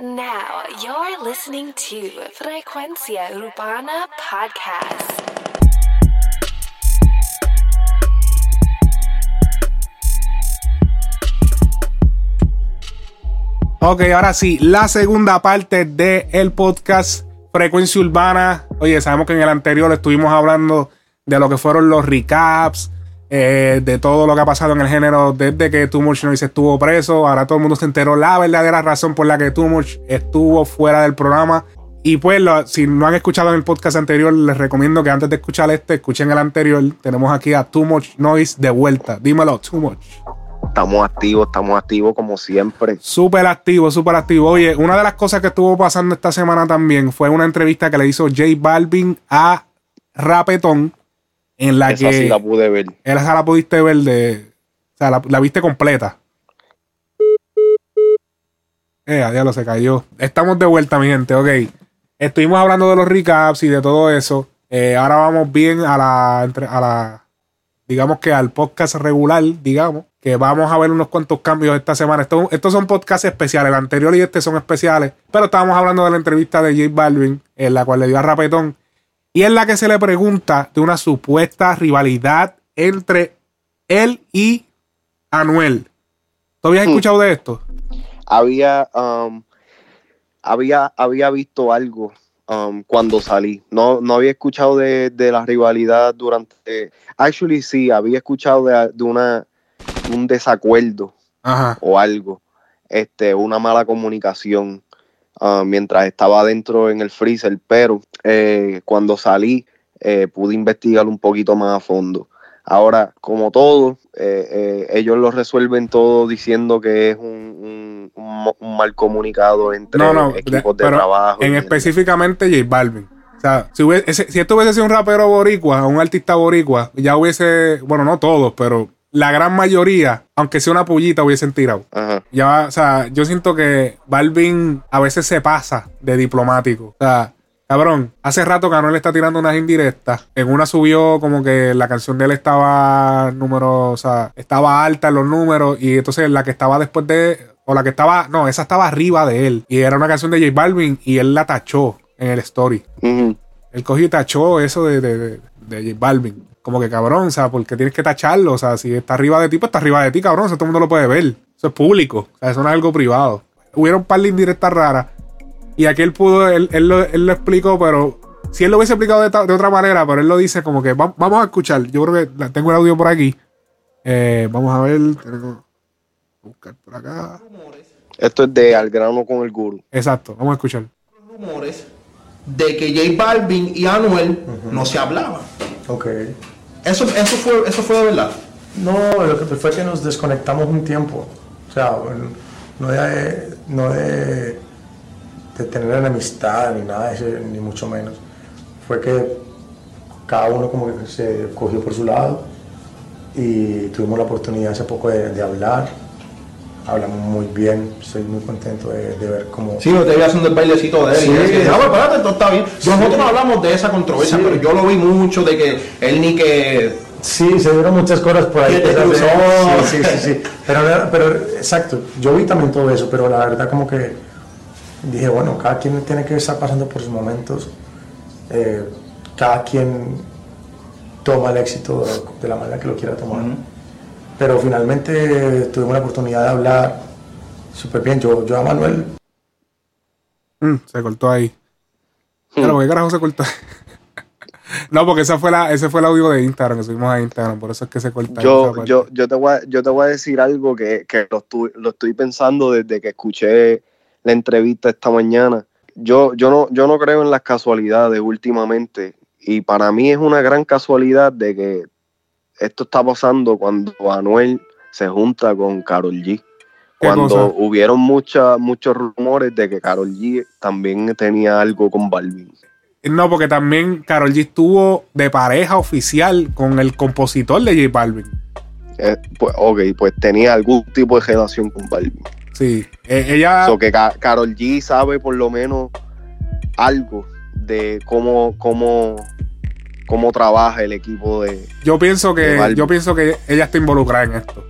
Now you're listening to Frecuencia Urbana Podcast. Ok, ahora sí, la segunda parte del el podcast Frecuencia Urbana. Oye, sabemos que en el anterior estuvimos hablando de lo que fueron los recaps, eh, de todo lo que ha pasado en el género desde que Too Much Noise estuvo preso. Ahora todo el mundo se enteró la verdadera razón por la que Too Much estuvo fuera del programa. Y pues, lo- si no han escuchado en el podcast anterior, les recomiendo que antes de escuchar este, escuchen el anterior. Tenemos aquí a Too Much Noise de vuelta. Dímelo, Too Much. Estamos activos, estamos activos como siempre. Súper activo, súper activo. Oye, una de las cosas que estuvo pasando esta semana también fue una entrevista que le hizo J Balvin a Rapetón, en la Esa que sí la pude ver. esa la pudiste ver de. O sea, la, la viste completa. Eh, ya lo se cayó. Estamos de vuelta, mi gente, ok. Estuvimos hablando de los recaps y de todo eso. Eh, ahora vamos bien a la, a la. Digamos que al podcast regular, digamos. Que vamos a ver unos cuantos cambios esta semana. Estos, estos son podcasts especiales. El anterior y este son especiales. Pero estábamos hablando de la entrevista de J Balvin, en la cual le dio a Rapetón. Y es la que se le pregunta de una supuesta rivalidad entre él y Anuel. ¿Tú habías Hmm. escuchado de esto? Había, um, había, había visto algo um, cuando salí. No, no había escuchado de, de la rivalidad durante. Actually, sí, había escuchado de, de una un desacuerdo Ajá. o algo, este, una mala comunicación ah, mientras estaba dentro en el freezer, pero eh, cuando salí eh, pude investigar un poquito más a fondo. Ahora, como todo, eh, eh, ellos lo resuelven todo diciendo que es un, un- un mo- un mal comunicado entre No, no, equipos de- de trabajo. En específicamente J Balvin. O sea, si, hubiese- ese- si esto hubiese sido un rapero boricua, un artista boricua, ya hubiese, bueno, no todos, pero la gran mayoría, aunque sea una pullita, hubiesen tirado. Ajá. Ya, o sea, yo siento que Balvin a veces se pasa de diplomático. O sea, cabrón, hace rato que Anuel está tirando unas indirectas. En una subió como que la canción de él estaba número, o sea, estaba alta en los números. Y entonces la que estaba después de, o la que estaba, no, esa estaba arriba de él. Y era una canción de J Balvin y él la tachó en el story. Él cogió y tachó eso de, de, de, de J Balvin. Como que cabrón, o sea, porque tienes que tacharlo. O sea, si está arriba de ti, pues está arriba de ti, cabrón. Eso todo el mundo lo puede ver. Eso es público. O sea, eso no es algo privado. Hubieron un par de indirectas raras. Y aquí él pudo, él, él lo, él lo explicó, pero si él lo hubiese explicado de, ta- de otra manera, pero él lo dice como que va- vamos a escuchar. Yo creo que la- tengo el audio por aquí. Eh, vamos a ver. Tengo, buscar por acá. Esto es de Al grano con el guru. Exacto, vamos a escuchar. rumores de que J Balvin y Anuel no se hablaban. Ok. Eso, eso, fue, eso fue de verdad. No, lo que fue que nos desconectamos un tiempo. O sea, no de, no de, de tener enemistad ni nada ni mucho menos. Fue que cada uno como que se cogió por su lado y tuvimos la oportunidad hace poco de, de hablar. Hablamos muy bien, estoy muy contento de, de ver cómo... Sí, yo te vi haciendo el bailecito de él. Sí. y decía, "Ah, pues, espérate, todo está bien. Nosotros no hablamos de esa controversia, Sí. pero yo lo vi mucho de que él ni que. Sí, se dieron muchas cosas por ahí. Sí, sí, sí, sí. Pero, pero, exacto, yo vi también todo eso, pero la verdad como que dije, bueno, cada quien tiene que estar pasando por sus momentos. eh, cada quien toma el éxito de la manera que lo quiera tomar. Pero finalmente tuvimos la oportunidad de hablar súper bien. Yo, yo a Manuel Mm, se cortó ahí. Pero, ¿por qué carajo se cortó? no, porque esa fue la, ese fue el audio de Instagram que subimos a Instagram, por eso es que se corta. esa Yo, yo, yo, te voy a, yo te voy a decir algo que, que lo, estu- lo estoy pensando desde que escuché la entrevista esta mañana. Yo, yo, no, yo no creo en las casualidades últimamente y para mí es una gran casualidad de que esto está pasando cuando Anuel se junta con Carol G. ¿Qué Cuando hubieron mucha, muchos rumores de que Carol G también tenía algo con Balvin. No, porque también Carol G estuvo de pareja oficial con el compositor de J Balvin. Eh, pues, ok, pues tenía algún tipo de relación con Balvin. Sí. Eh, ella. So que Ca- Carol G sabe por lo menos algo de cómo, cómo, cómo trabaja el equipo de. yo pienso que. Yo pienso que ella está involucrada en esto.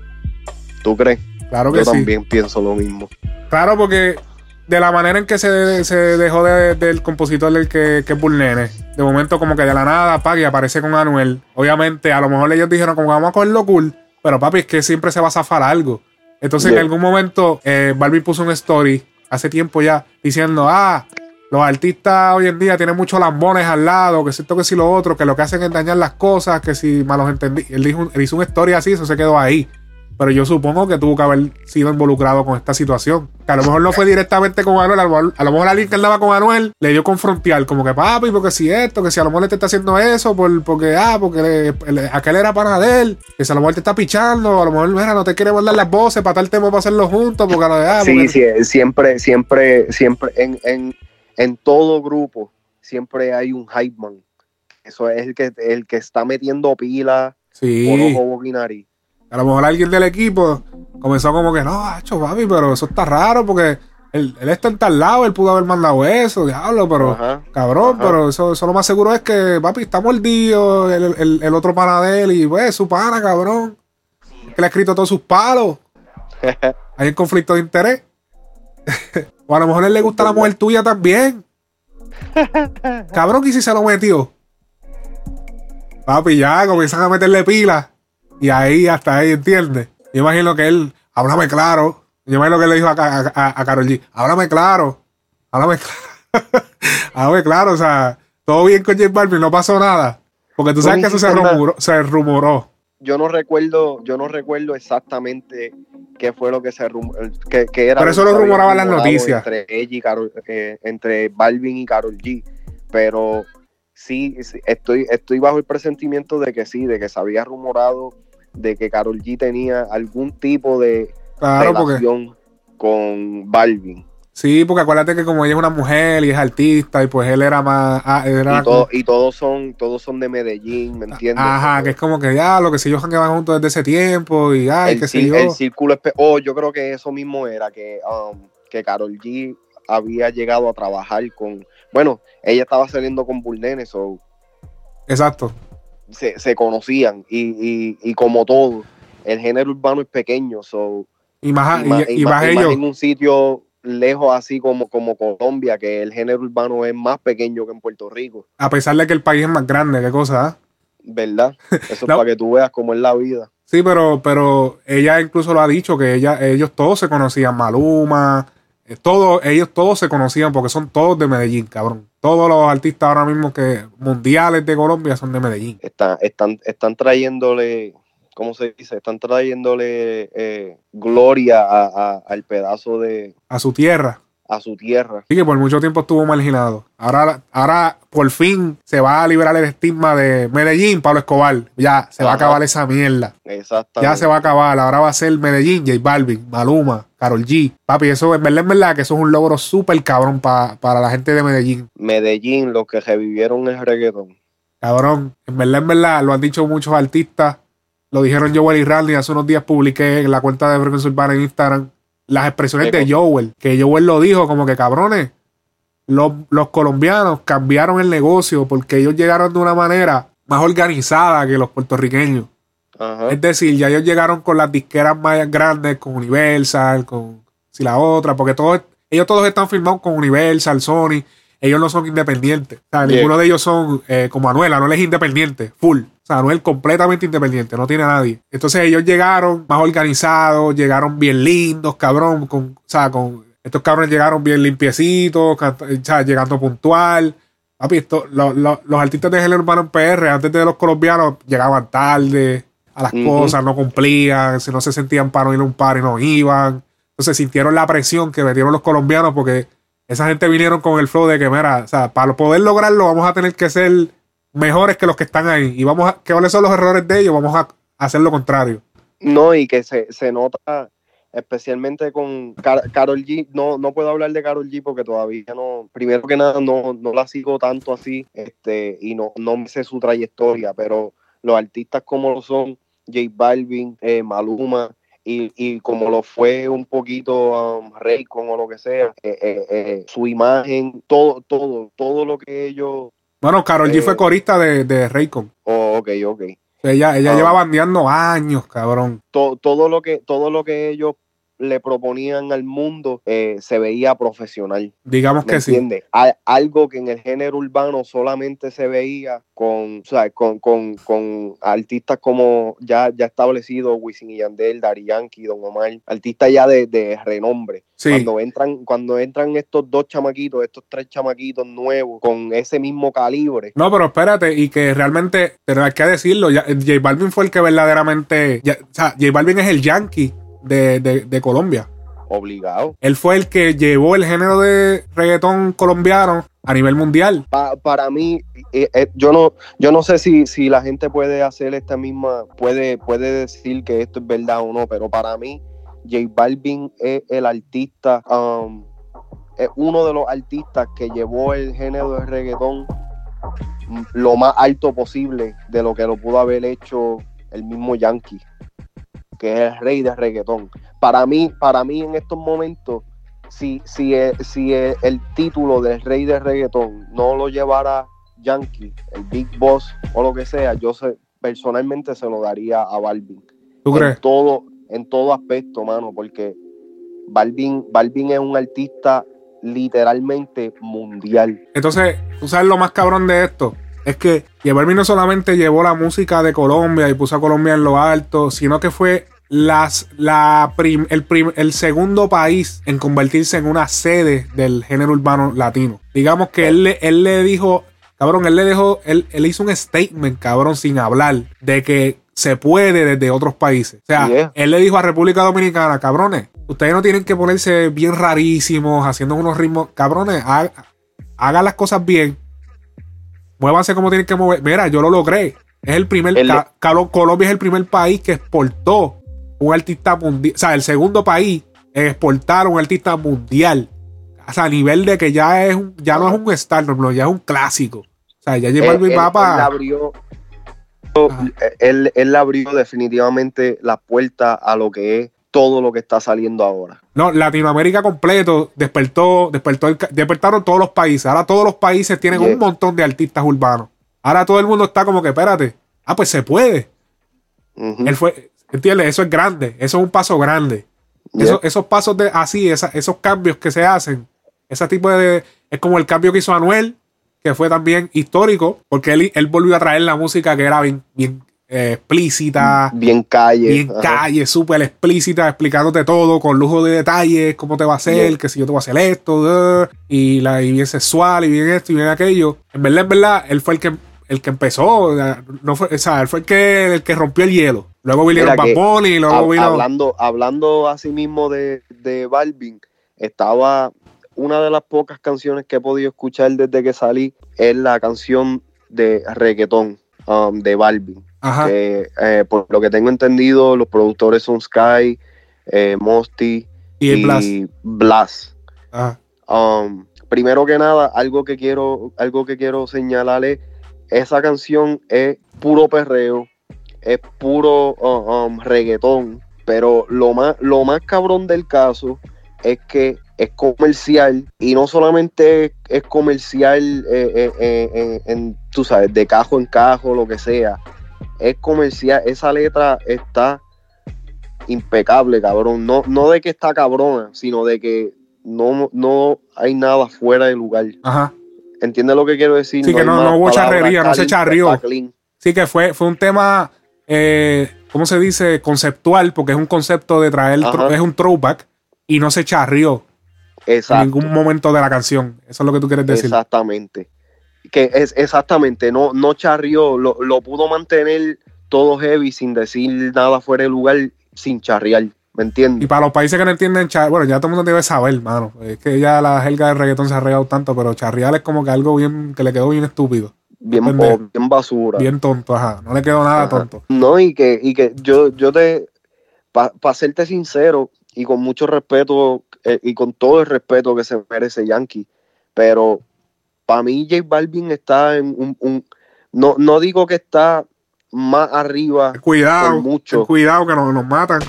¿Tú crees? Claro que Yo sí. también pienso lo mismo. Claro, porque de la manera en que se, se dejó de- del compositor del que, que es Bull Nene. De momento, como que de la nada, papi, aparece con Anuel. Obviamente, a lo mejor ellos dijeron, como vamos a cogerlo cool. Pero papi, es que siempre se va a zafar algo. Entonces, en algún momento, eh, Barbie puso un story hace tiempo ya diciendo, ah, los artistas hoy en día tienen muchos lambones al lado, que si esto, que si lo otro, que lo que hacen es dañar las cosas, que si malos entendí. Él, dijo, él hizo una story así, eso se quedó ahí. Pero yo supongo que tuvo que haber sido involucrado con esta situación. Que a lo mejor no fue directamente con Anuel, a lo mejor, a lo mejor alguien que andaba con Anuel le dio confrontar, como que papi, porque si esto, que si a lo mejor le te está haciendo eso, por, porque ah, porque le- le- aquel era pana de él, que si a lo mejor te está pichando, a lo mejor, mira, no te quiere mandar las voces para tal tema para hacerlo juntos, porque a lo de ah, Sí, sí, siempre, siempre, siempre, en, en, en todo grupo, siempre hay un hype man. Eso es el que, el que está metiendo pila sí. por ojo. A lo mejor alguien del equipo comenzó como que, no, hacho, papi, pero eso está raro porque él, él está en tal lado, él pudo haber mandado eso, diablo, pero Ajá. cabrón, Ajá. pero eso, eso lo más seguro es que, papi, está mordido el, el- el otro pana de él y, pues, su pana, cabrón, que le ha escrito todos sus palos. Hay un conflicto de interés. o a lo mejor a él le gusta la mujer tuya también. cabrón, ¿y si se lo metió? Papi, ya comienzan a meterle pilas. Y ahí, hasta ahí, ¿entiendes? Yo imagino que él, háblame claro. Yo imagino que él le dijo a, a, a, a Karol G, háblame claro. Háblame claro. háblame claro, o sea, todo bien con J Balvin, no pasó nada. Porque tú sabes que eso se rumoró, se rumoró. Yo no recuerdo, yo no recuerdo exactamente qué fue lo que se rum- que, que era. Pero eso lo rumoraban las noticias. Entre ella y Karol, eh, entre Balvin y Carol G. Pero sí, sí, estoy, estoy bajo el presentimiento de que sí, de que se había rumorado de que Carol G tenía algún tipo de Claro, porque relación con Balvin. Sí, porque acuérdate que como ella es una mujer y es artista y pues él era más ah, él era Y, todo- y todos son, todos son de Medellín, ¿me entiendes? Ajá, que es como que ya lo que si ellos han juntos desde ese tiempo y ay, qué sé yo. el círculo oh, yo creo que eso mismo era que um, que Carol G había llegado a trabajar con bueno ella estaba saliendo con Bull so Exacto. se, se conocían y, y, y como todo el género urbano es pequeño so Y más, y, y, más más ellos. en un sitio lejos así como, como Colombia que el género urbano es más pequeño que en Puerto Rico A pesar de que el país es más grande, qué cosa, ¿ah? ¿verdad? Eso No. es para que tú veas cómo es la vida Sí, pero, pero ella incluso lo ha dicho, que ella, ellos todos se conocían, Maluma, eh, todos, ellos todos se conocían porque son todos de Medellín, cabrón. Todos los artistas ahora mismo que mundiales de Colombia son de Medellín. Está- están, están trayéndole, ¿cómo se dice? Están trayéndole eh, gloria a- a- al pedazo de, A su tierra. a su tierra. Así que por mucho tiempo estuvo marginado. Ahora, ahora por fin se va a liberar el estigma de Medellín, Pablo Escobar. Ya se va a acabar esa mierda. Exactamente. Ya se va a acabar. Ahora va a ser Medellín, J Balvin, Maluma, Carol G. Papi, eso en verdad, en verdad que eso es un logro súper cabrón pa- para la gente de Medellín. Medellín, los que revivieron el reggaetón. Cabrón, en verdad, en verdad, lo han dicho muchos artistas. Lo dijeron Joel y Randy. Hace unos días publiqué en la cuenta de Frecuencia Urbana en Instagram las expresiones ¿Qué de? Joel. Que Joel lo dijo como que cabrones. Los, los colombianos cambiaron el negocio porque ellos llegaron de una manera más organizada que los puertorriqueños. Ajá. Es decir, ya ellos llegaron con las disqueras más grandes, con Universal, con si la otra, porque todos, ellos todos están firmados con Universal, Sony. Ellos no son independientes. O sea, ninguno de ellos son eh, como Anuel. Anuel es independiente, full. O sea, Anuel completamente independiente, no tiene a nadie. Entonces ellos llegaron más organizados, llegaron bien lindos, cabrón. Con, o sea, con estos cabrones llegaron bien limpiecitos, canta- o sea, llegando puntual. Papi, esto- lo- lo- los artistas de género urbano en PR, antes de los colombianos, llegaban tarde a las cosas, no cumplían, si no se sentían para ir a un par y no iban. Entonces sintieron la presión que metieron los colombianos porque esa gente vinieron con el flow de que, mira, o sea, para poder lograrlo vamos a tener que ser mejores que los que están ahí. Y vamos a, cuáles son los errores de ellos, vamos a hacer lo contrario. No, y que se, se nota especialmente con Car- Carol G. No, no puedo hablar de Carol G porque todavía no, primero que nada, no, no la sigo tanto así este, y no, no sé su trayectoria, pero los artistas como lo son J Balvin, eh, Maluma, y, y como lo fue un poquito um, Raycon o lo que sea, eh, eh, eh, su imagen, todo, todo, todo lo que ellos... Bueno, Carol G fue corista de, de Raycon. Oh, ok, ok. Ella, ella Ah. lleva bandeando años, cabrón. To- todo lo que todo lo que ellos le proponían al mundo eh, se veía profesional. Digamos ¿Me que sí. entiendes? Al- Algo que en el género urbano solamente se veía con, o sea, con, con, con artistas como ya, ya establecidos, Wisin y Yandel, Dari Yankee, Don Omar, artistas ya de, de renombre. Sí. Cuando entran, cuando entran estos dos chamaquitos, estos tres chamaquitos nuevos con ese mismo calibre, No, pero espérate, y que realmente, pero hay que decirlo, ya, J Balvin fue el que verdaderamente, ya- o sea, J Balvin es el yankee de, de- de Colombia. obligado. Él fue el que llevó el género de reggaetón colombiano a nivel mundial. Pa- para mí, eh, eh, yo no, yo no sé si, si la gente puede hacer esta misma, puede, puede decir que esto es verdad o no, pero para mí, J Balvin es el artista, um, es uno de los artistas que llevó el género de reggaetón lo más alto posible de lo que lo pudo haber hecho el mismo Yankee, que es el rey de reggaetón. Para mí, para mí en estos momentos, si, si, el, si el, el título del rey de reggaetón no lo llevara Yankee, el Big Boss o lo que sea, yo sé, personalmente se lo daría a Balvin. ¿Tú En crees? todo, en todo aspecto, mano, porque Balvin, Balvin es un artista literalmente mundial. Entonces, tú sabes lo más cabrón de esto. Es que Balvin no solamente llevó la música de Colombia y puso a Colombia en lo alto, sino que fue las, la prim- el, prim- el segundo país en convertirse en una sede del género urbano latino. Digamos que él, le- él le dijo, cabrón, él le dejó, él, él hizo un statement, cabrón, sin hablar, de que se puede desde otros países. O sea, Yeah. él le dijo a República Dominicana, cabrones, ustedes no tienen que ponerse bien rarísimos, haciendo unos ritmos, cabrones, ha- hagan las cosas bien, muévanse como tienen que mover. Mira, yo lo logré. Es el primer, Calo- Colombia es el primer país que exportó un artista mundial, o sea, el segundo país en exportar un artista mundial. O sea, a nivel de que ya es un- ya no es un star, no, ya es un clásico. O sea, ya J Él, Balvin él- abrió, él, él abrió definitivamente la puerta a lo que es todo lo que está saliendo ahora. No, Latinoamérica completo despertó, despertó el despertaron todos los países. Ahora todos los países tienen Yeah. un montón de artistas urbanos. Ahora todo el mundo está como que, espérate, ah, pues se puede. Él fue, ¿entiendes? Eso es grande, eso es un paso grande. Yeah. Eso- esos pasos de así, esa- esos cambios que se hacen, ese tipo de. Es como el cambio que hizo Anuel, que fue también histórico, porque él, él volvió a traer la música que era bien, bien eh, explícita, bien calle. bien ajá. calle, súper explícita, explicándote todo con lujo de detalles, cómo te va a hacer, Yeah. que si yo te voy a hacer esto, y, la, y bien sexual, y bien esto, y bien aquello. En verdad, en verdad, él fue el que el que empezó, no fue, o sea, él fue el que, el que rompió el hielo. Luego vinieron Bad y luego vino... hablando, hablando así mismo de, de Balvin, estaba una de las pocas canciones que he podido escuchar desde que salí, es la canción de reggaetón um, de Balvin. Ajá. que, eh, por lo que tengo entendido, los productores son Sky, eh, Mosty y Blast. Blas. Ajá. Um, primero que nada, algo que quiero, algo que quiero señalar es esa canción es puro perreo, es puro uh, um, reggaetón, pero lo más, lo más cabrón del caso es que es comercial y no solamente es, comercial eh, eh, eh, en, tú sabes, de cajo en cajo, lo que sea, es comercial, esa letra está impecable, cabrón, no, no de que está cabrona, sino de que no, no hay nada fuera de lugar. Ajá. ¿Entiendes lo que quiero decir? Sí, que no- no hubo charrería, no se charrió. Sí, que fue, fue un tema, eh, ¿cómo se dice? Conceptual, porque es un concepto de traer, es un throwback y no se charrió en Exacto. ningún momento de la canción. Eso es lo que tú quieres decir. Exactamente. Que es exactamente, no, no charrió, lo, lo pudo mantener todo heavy sin decir nada fuera de lugar, sin charrear. ¿Me Y entiendes? para los países que no entienden, bueno, ya todo el mundo debe saber, mano. Es que ya la jerga del reggaetón se ha regado tanto, pero charrear es como que algo bien, que le quedó bien estúpido. Bien, bien basura. Bien tonto, ajá. No le quedó nada Ajá. tonto. No, y que, y que yo, yo te, para serte sincero y con mucho respeto eh, y con todo el respeto que se merece Yankee, pero para mí J Balvin está en un, un- no, no digo que está más arriba, Cuidado, mucho. cuidado que nos, nos matan.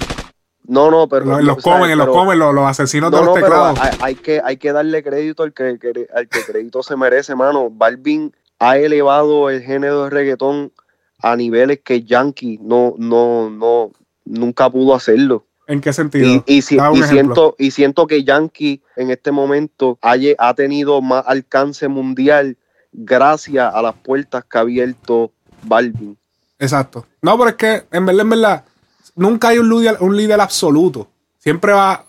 No, no, pero Los, los comen, los pero- comen, los, los asesinos No, de los no, teclados. hay, hay que, hay que darle crédito al que, al que crédito se merece, mano. Balvin ha elevado el género de reggaetón a niveles que Yankee no, no, no, nunca pudo hacerlo. ¿En qué sentido? Y, si- siento, y siento que Yankee en este momento ha, ha tenido más alcance mundial gracias a las puertas que ha abierto Balvin. Exacto. No, pero es que, en verdad, en verdad, nunca hay un líder, absoluto. Siempre va.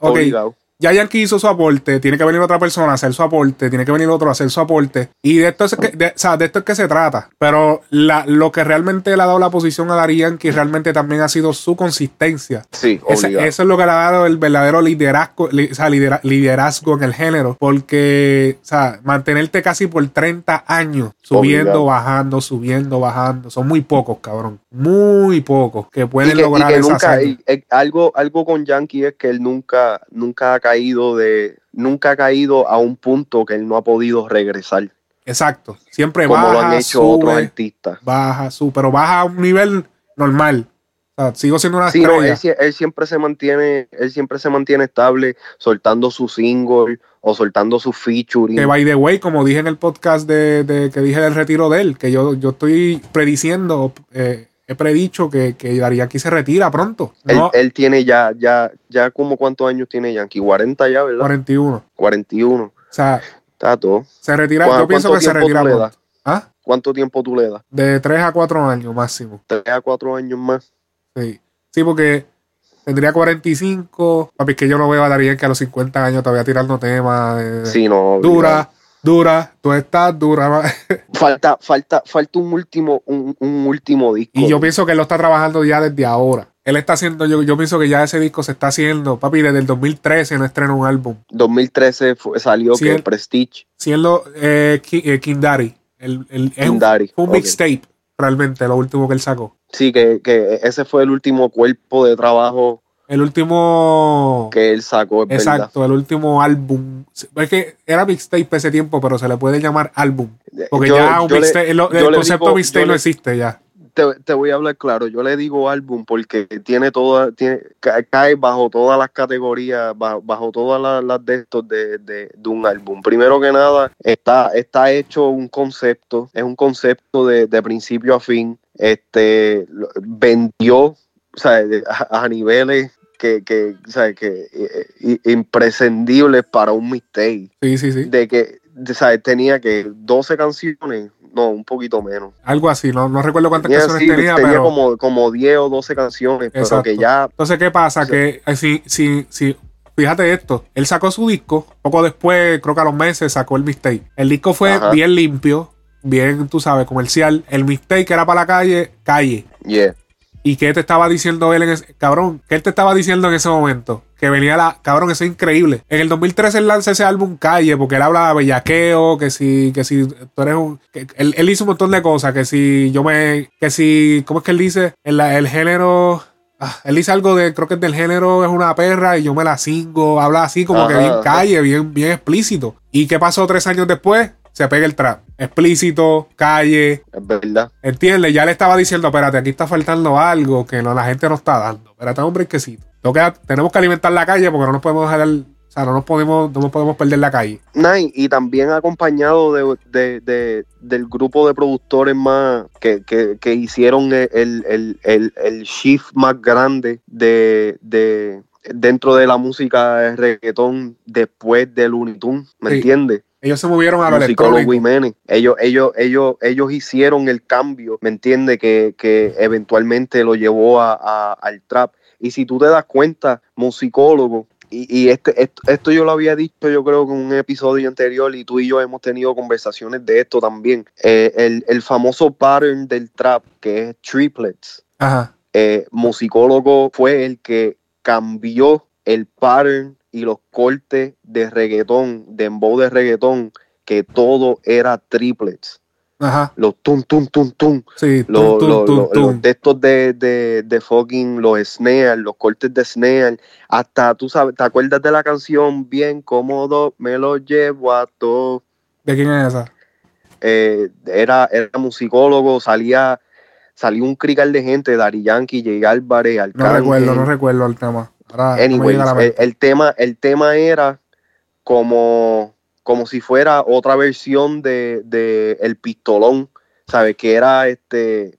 Ya Yankee hizo su aporte, tiene que venir otra persona a hacer su aporte, tiene que venir otro a hacer su aporte. Y de esto es que, de, o sea, de esto es que se trata. Pero la, lo que realmente le ha dado la posición a Dari Yankee realmente también ha sido su consistencia. Sí, Ese- eso es lo que le ha dado el verdadero liderazgo, li- o sea, lidera- liderazgo en el género. Porque, o sea, mantenerte casi por 30 años subiendo, Obligado. bajando, subiendo, bajando. Son muy pocos, cabrón. Muy pocos que pueden y que, y lograr que esa nunca, y- eh, algo, algo con Yankee es que él nunca, nunca ha caído de, nunca ha caído a un punto que él no ha podido regresar, Exacto. Siempre como baja, lo han hecho otros sube, artistas. baja, sube, pero baja a un nivel normal. O sea, sigo siendo una Sí, no, él, él siempre se mantiene, él siempre se mantiene estable, soltando su single o soltando su featuring. Que by the way, como dije en el podcast de, de- que dije del retiro de él, que yo, yo estoy prediciendo, eh, he predicho que, que Yankee se retira pronto. Él, No, él tiene ya, ya, ya como cuántos años tiene Yankee, 40 ya, ¿verdad? 41. O 41. sea, Está todo. se retira, ¿Cuá- yo pienso que se retira pronto. ¿Ah? ¿Cuánto tiempo tú le das? De 3 a 4 años máximo. ¿Tres a cuatro años más? Sí, sí porque tendría 45. Papi, que yo no veo a Darío que a los 50 años todavía tirando temas. de- Sí, no. dura, dura, tú estás dura. Falta, falta, falta un último, un, un último disco. Y yo pienso que él lo está trabajando ya desde ahora. Él está haciendo, yo, yo pienso que ya ese disco se está haciendo. Papi, desde el 2013 no estrena un álbum. 2013 fue- salió que él- Prestige. Siendo eh, Ki- eh, King Daddy. El, el- es un- King Daddy, un ok. mixtape, realmente, lo último que él sacó. Sí, que, que ese fue el último cuerpo de trabajo El último. que él sacó, es verdad. Exacto, el último álbum. Es que era mixtape ese tiempo, pero se le puede llamar álbum. Porque Yo- ya un mixtape, el, el concepto mixtape no existe ya. Te, te voy a hablar claro, yo le digo álbum porque tiene toda, tiene, ca- cae bajo todas las categorías, bajo, bajo todas las, las de estos de, de, de un álbum. Primero que nada, está, está hecho un concepto, es un concepto de, de principio a fin. Este vendió o sea, a niveles que, que, sea, que eh, eh, imprescindibles para un mixtape. Sí, sí, sí. De que de- sea, tenía que 12 canciones, no, un poquito menos. Algo así. No, no recuerdo cuántas Tenía, canciones sí, tenía, tenía pero. como, como 10 o 12 canciones, pero Exacto. que ya Entonces, ¿qué pasa? Sí. Que eh, si, si, si, fíjate esto, él sacó su disco, poco después, creo que a los meses, sacó el mixtape. El disco fue Ajá. bien limpio, bien, tú sabes, comercial. El mixtape que era para la calle, calle. yeah. ¿Y qué te estaba diciendo él en ese, cabrón? ¿Qué él te estaba diciendo en ese momento? Que venía la, cabrón, eso es increíble. En el 2013 él lanza ese álbum Calle, porque él habla de bellaqueo, que si, que si tú eres un, que él, él hizo un montón de cosas, que si yo me, que si, ¿cómo es que él dice? El, el género, ah, él dice algo de, creo que del género es una perra y yo me la cingo, habla así como que bien calle, bien, bien explícito. ¿Y qué pasó tres años después? Se pega el trap. Explícito, calle, Es verdad. ¿Entiendes? Ya le estaba diciendo, espérate, aquí está faltando algo que no, la gente no está dando. Espérate, un brinquecito. Que- tenemos que alimentar la calle porque no nos podemos dejar, o sea, no nos podemos, no nos podemos perder la calle. Nay, y también acompañado de, de- de- del grupo de productores más que, que- que hicieron el, el, el, el shift más grande de, de dentro de la música de reggaetón después del Looney Tunes, ¿me Sí. entiendes? Ellos se movieron a lo electrónico. Jiménez. Ellos, ellos, ellos, ellos hicieron el cambio, ¿me entiendes? Que, que eventualmente lo llevó a, a- al trap. Y si tú te das cuenta, musicólogo, y, y este, esto, esto yo lo había dicho yo creo que en un episodio anterior y tú y yo hemos tenido conversaciones de esto también. Eh, el, el famoso pattern del trap, que es triplets, Ajá. eh, musicólogo fue el que cambió el pattern y los cortes de reggaetón, de embow de reggaetón, que todo era triplets. Ajá. Los tum, tum, tum, tum. Sí. Los, tum, los- tum, los- tum, los tum. textos de, de, de fucking los snare, los cortes de snare. Hasta, tú sabes, ¿te acuerdas de la canción Bien cómodo? Me lo llevo a todo. ¿De quién es esa? Eh, era, era musicólogo, salía, salió un crical de gente, Dari Yankee, Jay Álvarez, No Arcángel. recuerdo, no recuerdo el tema. Ahora Anyways, el, tema, el tema era como, como si fuera otra versión de, de El Pistolón, ¿sabes? Que era este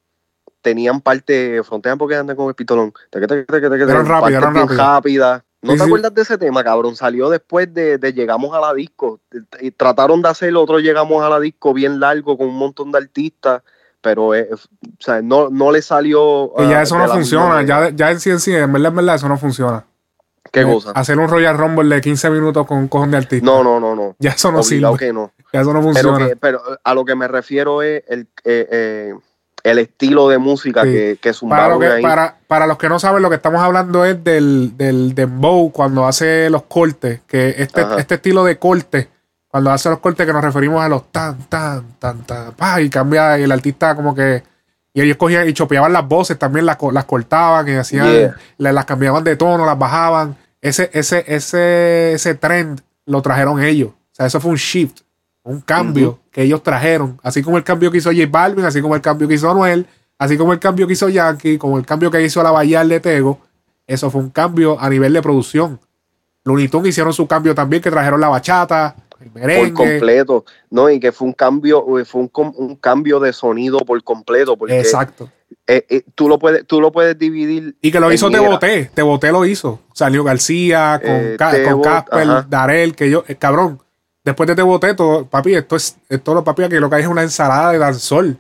tenían parte, frontean porque andan con el pistolón. Eran rápidas, eran. ¿No Sí, te sí. acuerdas de ese tema, cabrón? Salió después de, de Llegamos a la Disco. Y trataron de hacer otro Llegamos a la Disco bien largo con un montón de artistas, pero eh, o sea, no, no le salió. Y ya ah, eso no funciona. Ya, ya en sí, en sí, en verdad, en verdad, eso no funciona. ¿Qué Eh, cosa? Hacer un Royal Rumble de 15 minutos con un cojón de artista. No, no, no, no. Ya eso no Obligado sirve. que no. Ya eso no Pero, funciona. que- pero a lo que me refiero es el, eh, eh, el estilo de música Sí. que, que Para, lo que- ahí. para, para los que no saben, lo que estamos hablando es del, del dembow cuando hace los cortes. Que este, Ajá. este estilo de corte, cuando hace los cortes, que nos referimos a los tan, tan, tan, tan, pa, y cambia y el artista como que. Y ellos cogían y chopeaban las voces, también las, las cortaban y hacían, Yeah. las cambiaban de tono, las bajaban. Ese, ese, ese, ese trend lo trajeron ellos. O sea, eso fue un shift, un cambio que ellos trajeron. Así como el cambio que hizo J Balvin, así como el cambio que hizo Anuel, así como el cambio que hizo Yankee, como el cambio que hizo la Bayal de Tego. Eso fue un cambio a nivel de producción. Looney Tunes hicieron su cambio también, que trajeron la bachata, por completo, ¿no? Y que fue un cambio, eh, fue un, un cambio de sonido por completo, porque Exacto. eh, eh, tú lo puedes, tú lo puedes dividir. Y que lo hizo Te. Boté, Te Boté lo hizo. Salió García, con, Eh, Ca- con Bot- Casper, ajá. Darel, que yo, eh, cabrón. Después de Te Boté, todo, papi, esto es, esto lo papi, que lo que hay es una ensalada de danzol.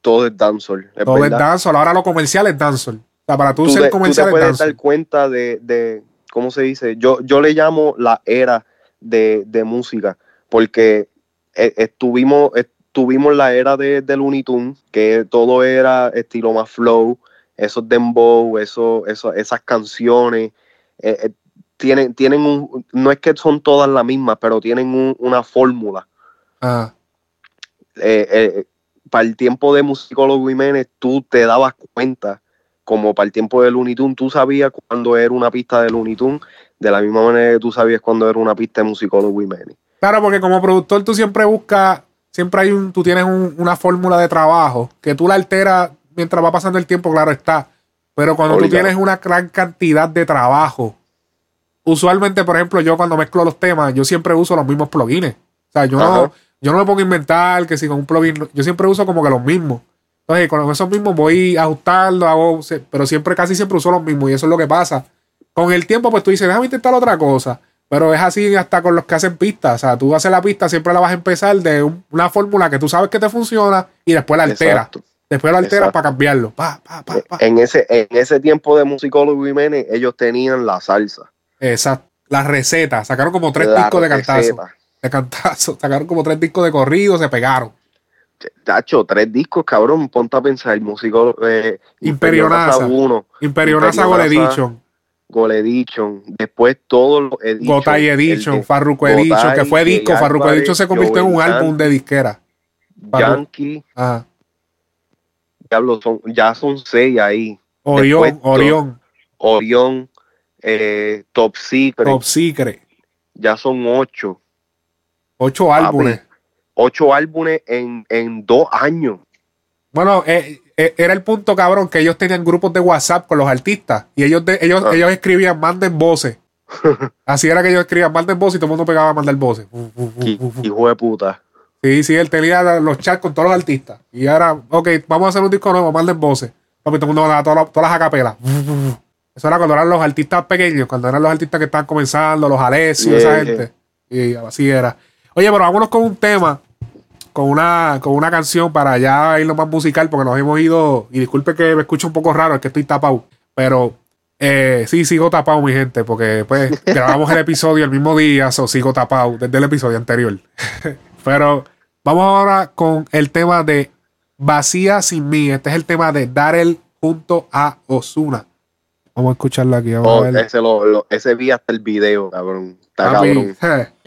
Todo es es Todo es dancehall. Ahora lo comercial es dancehall. O sea, para tú, Tú, ser te, tú te comercial es puedes dar cuenta de, de, ¿cómo se dice? Yo, yo le llamo la era de, de música, porque eh, estuvimos, estuvimos la era de, de Looney Tunes, que todo era estilo más flow, esos dembow, eso, eso, esas canciones, eh, eh, tienen, tienen un, no es que son todas las mismas, pero tienen un- una fórmula. Ah, eh, para el tiempo de Musicólogo Jiménez, tú te dabas cuenta, como para el tiempo de Looney Tunes, tú sabías cuando era una pista de Looney Tunes, de la misma manera que tú sabías cuando era una pista de Musicólogo Jiménez. Claro, porque como productor tú siempre buscas, siempre hay un, tú tienes un- una fórmula de trabajo que tú la alteras mientras va pasando el tiempo, claro está. Pero cuando tú tienes una gran cantidad de trabajo, usualmente, por ejemplo, yo cuando mezclo los temas, yo siempre uso los mismos plugins. O sea, yo no, yo no me pongo a inventar que si con un plugin, yo siempre uso como que los mismos. Entonces, con esos mismos voy ajustando, hago, pero siempre, casi siempre uso los mismos y eso es lo que pasa. Con el tiempo, pues tú dices, déjame intentar otra cosa. Pero es así hasta con los que hacen pistas. O sea, tú haces la pista, siempre la vas a empezar de un- una fórmula que tú sabes que te funciona y después la alteras. Exacto. Después la alteras para cambiarlo. Pa, pa, pa, pa. En ese, en ese tiempo de Musicólogo Jiménez, ellos tenían la salsa. Exacto. Las recetas. Sacaron como tres la discos de cantazo. De cantazo. Sacaron como tres discos de corrido, se pegaron. Tacho, tres discos, cabrón, ponte a pensar, Musicólogo, eh, Imperio NASA. 1, Imperio NASA Imperio Gold Edition. Gol Edition, después todos los Edition. Gotay Edition. Farruko Gotay, Edition. Que fue disco. Farruko Edition se convirtió en un álbum de disquera. Farruko. Yankee, Ajá. diablo, son, ya son seis ahí. Orión. Después, Orión. Orión, eh, Top Secret, Top Secret. ya son ocho. Ocho álbumes. Ocho álbumes en, en dos años. Bueno, eh, era el punto, cabrón, que ellos tenían grupos de WhatsApp con los artistas y ellos, de- ellos, Ah. ellos escribían, manden voces. Así era que ellos escribían, manden voces y todo el mundo pegaba a mandar voces. Hijo de puta. Sí, sí, él tenía los chats con todos los artistas. Y ahora, ok, vamos a hacer un disco nuevo, manden voces. Papi, todo el mundo todas, las- todas las acapelas. Eso era cuando eran los artistas pequeños, cuando eran los artistas que estaban comenzando, los Alessio, Yeah, esa yeah. gente. Y así era. Oye, pero vámonos con un tema, con una, con una canción para ya irlo más musical, porque nos hemos ido, y disculpe que me escucho un poco raro, es que estoy tapado, pero eh, sí, sigo tapado, mi gente, porque pues grabamos el episodio el mismo día, o sigo tapado desde el episodio anterior. pero vamos ahora con el tema de Vacía sin mí. Este es el tema de Darel junto a Osuna. Vamos a escucharla aquí. Vamos Oh, a ese, lo, lo- ese vi hasta el video, cabrón. Está cabrón. eh,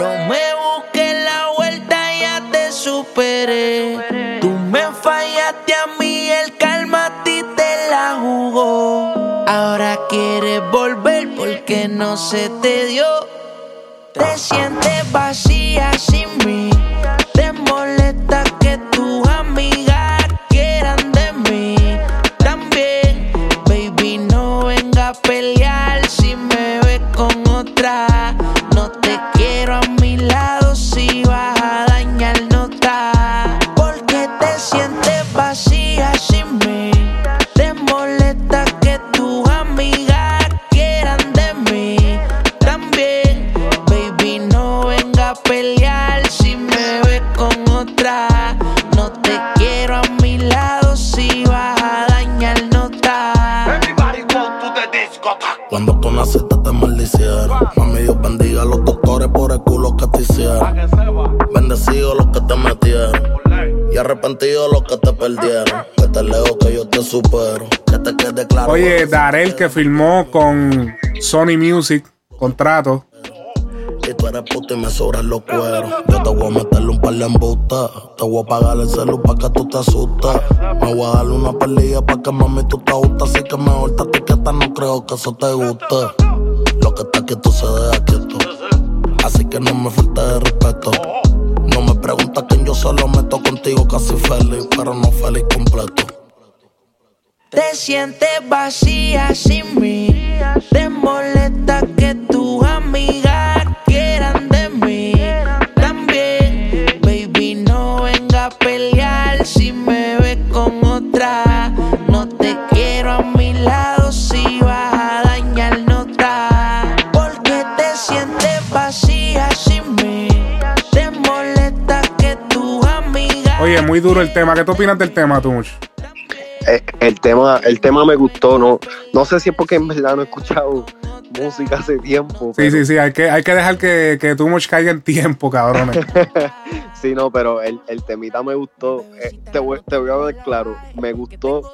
No me busques la vuelta, ya te superé. Tú me fallaste a mí, el calma a ti te la jugó. Ahora quieres volver porque no se te dio. Te sientes vacía sin mí. Te molesta que tus amigas quieran de mí. También, baby, no venga a Cuando tú naciste te maldicieron. Mami, Dios bendiga a los doctores por el culo que te hicieron. Bendecido los que te metieron. Y arrepentido los que te perdieron. Que te leo que yo te supero. Que te quede claro. Oye, Darel que filmó con Sony Music, contrato. Eres puto y me sobran los cueros. Yo te voy a meterle un par de embustas. Te voy a pagar el celu pa' que tú te asustas. Me voy a darle una pelilla pa' que mami tú te gustas. Así que mejor te etiqueta, no creo que eso te guste. Lo que está quieto se deja quieto. Así que no me falte de respeto. No me preguntas quién yo solo meto contigo casi feliz, pero no feliz completo. Te sientes vacía sin mí. Te molesta que tus amigas Oye, muy duro el tema. ¿Qué tú opinas del tema, tú? El tema, el tema me gustó, no, no sé si es porque en verdad no he escuchado música hace tiempo. Sí, sí, sí. Hay que, hay que dejar que, que Much caiga en tiempo, cabrones. sí, no, pero el, el temita me gustó. Eh, te, voy, te voy a ver claro, me gustó.